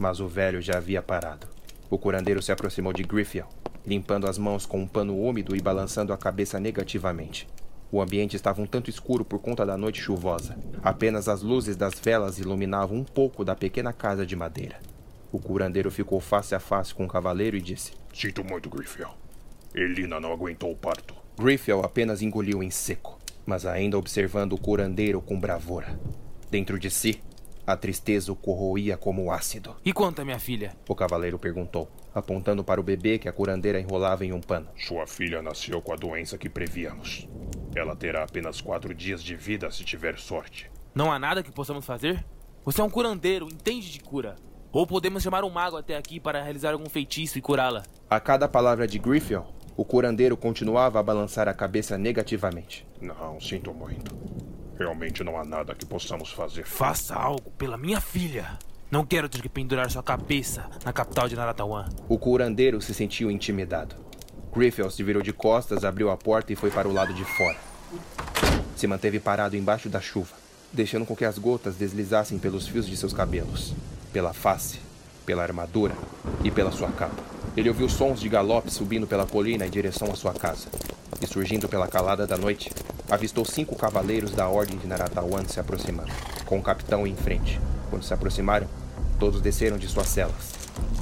mas o velho já havia parado. O curandeiro se aproximou de Griffiel, limpando as mãos com um pano úmido e balançando a cabeça negativamente. O ambiente estava um tanto escuro por conta da noite chuvosa. Apenas as luzes das velas iluminavam um pouco da pequena casa de madeira. O curandeiro ficou face a face com o cavaleiro e disse: Sinto muito, Griffiel. Elina não aguentou o parto. Griffiel apenas engoliu em seco, mas ainda observando o curandeiro com bravura. Dentro de si, a tristeza o corroía como ácido. E quanto minha filha? O cavaleiro perguntou, apontando para o bebê que a curandeira enrolava em um pano. Sua filha nasceu com a doença que prevíamos. Ela terá apenas quatro dias de vida se tiver sorte. Não há nada que possamos fazer? Você é um curandeiro, entende de cura. Ou podemos chamar um mago até aqui para realizar algum feitiço e curá-la. A cada palavra de Griffiel, o curandeiro continuava a balançar a cabeça negativamente. Não, sinto muito. Realmente não há nada que possamos fazer. Faça algo pela minha filha. Não quero ter que pendurar sua cabeça na capital de Naratawan. O curandeiro se sentiu intimidado. Griffiel se virou de costas, abriu a porta e foi para o lado de fora. Se manteve parado embaixo da chuva, deixando com que as gotas deslizassem pelos fios de seus cabelos, pela face, pela armadura e pela sua capa. Ele ouviu sons de galope subindo pela colina em direção à sua casa. E surgindo pela calada da noite, avistou cinco cavaleiros da Ordem de Naratawan se aproximando, com o capitão em frente. Quando se aproximaram, todos desceram de suas celas.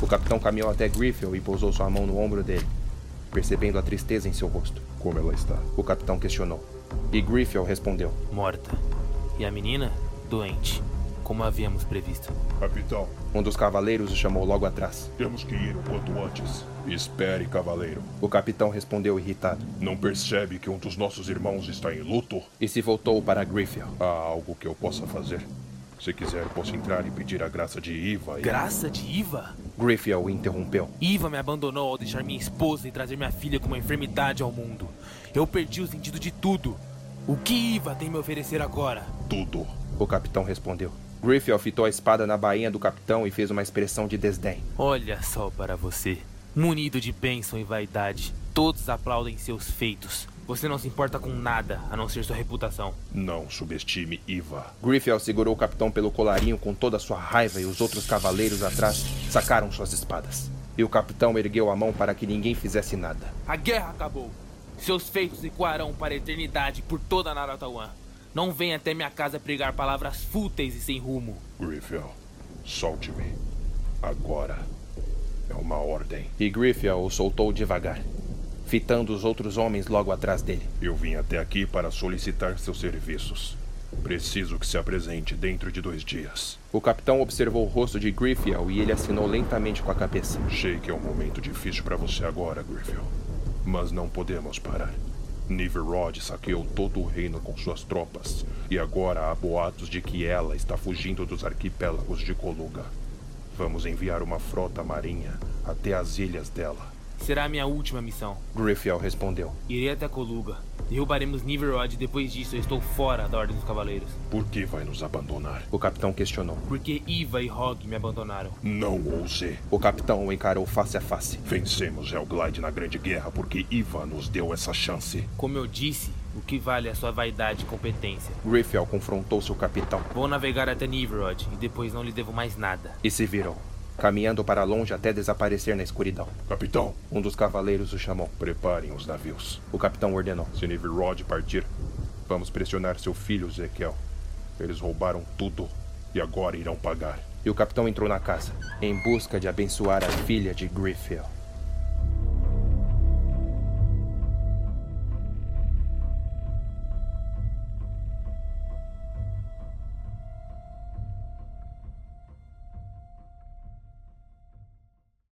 O capitão caminhou até Griffiel e pousou sua mão no ombro dele, percebendo a tristeza em seu rosto. Como ela está? O capitão questionou. E Griffiel respondeu: Morta. E a menina? Doente. Como havíamos previsto. Capitão. Um dos cavaleiros o chamou logo atrás. Temos que ir o quanto antes. Espere, cavaleiro. O capitão respondeu irritado. Não percebe que um dos nossos irmãos está em luto? E se voltou para Griffiel. Há algo que eu possa fazer? Se quiser, posso entrar e pedir a graça de Iva. E... Graça de Iva? Griffiel o interrompeu. Iva me abandonou ao deixar minha esposa e trazer minha filha com uma enfermidade ao mundo. Eu perdi o sentido de tudo. O que Iva tem me oferecer agora? Tudo. O capitão respondeu. Griffiel fitou a espada na bainha do capitão e fez uma expressão de desdém. Olha só para você. Munido de bênção e vaidade, todos aplaudem seus feitos. Você não se importa com nada, a não ser sua reputação. Não subestime Iva. Griffiel segurou o capitão pelo colarinho com toda a sua raiva e os outros cavaleiros atrás sacaram suas espadas. E o capitão ergueu a mão para que ninguém fizesse nada. A guerra acabou. Seus feitos ecoarão para a eternidade por toda Naratawan. Não venha até minha casa pregar palavras fúteis e sem rumo. Griffiel, solte-me. Agora. É uma ordem. E Griffiel o soltou devagar, fitando os outros homens logo atrás dele. Eu vim até aqui para solicitar seus serviços. Preciso que se apresente dentro de dois dias. O capitão observou o rosto de Griffiel e ele assinou lentamente com a cabeça. Sei que é um momento difícil para você agora, Griffiel. Mas não podemos parar. Niverod saqueou todo o reino com suas tropas, e agora há boatos de que ela está fugindo dos arquipélagos de Coluga. Vamos enviar uma frota marinha até as ilhas dela. Será a minha última missão. Griffiel respondeu. Irei até Coluga. Derrubaremos Niverod e depois disso eu estou fora da Ordem dos Cavaleiros. Por que vai nos abandonar? O capitão questionou. Porque Iva e Hog me abandonaram. Não ousei. O capitão o encarou face a face. Vencemos Helglide na Grande Guerra porque Iva nos deu essa chance. Como eu disse, o que vale é a sua vaidade e competência. Griffiel confrontou seu capitão. Vou navegar até Niverod e depois não lhe devo mais nada. E se virou caminhando para longe até desaparecer na escuridão. Capitão! Um dos cavaleiros o chamou. Preparem os navios. O capitão ordenou. Se Nivirod partir, vamos pressionar seu filho, Ezequiel. Eles roubaram tudo e agora irão pagar. E o capitão entrou na casa, em busca de abençoar a filha de Griffiel.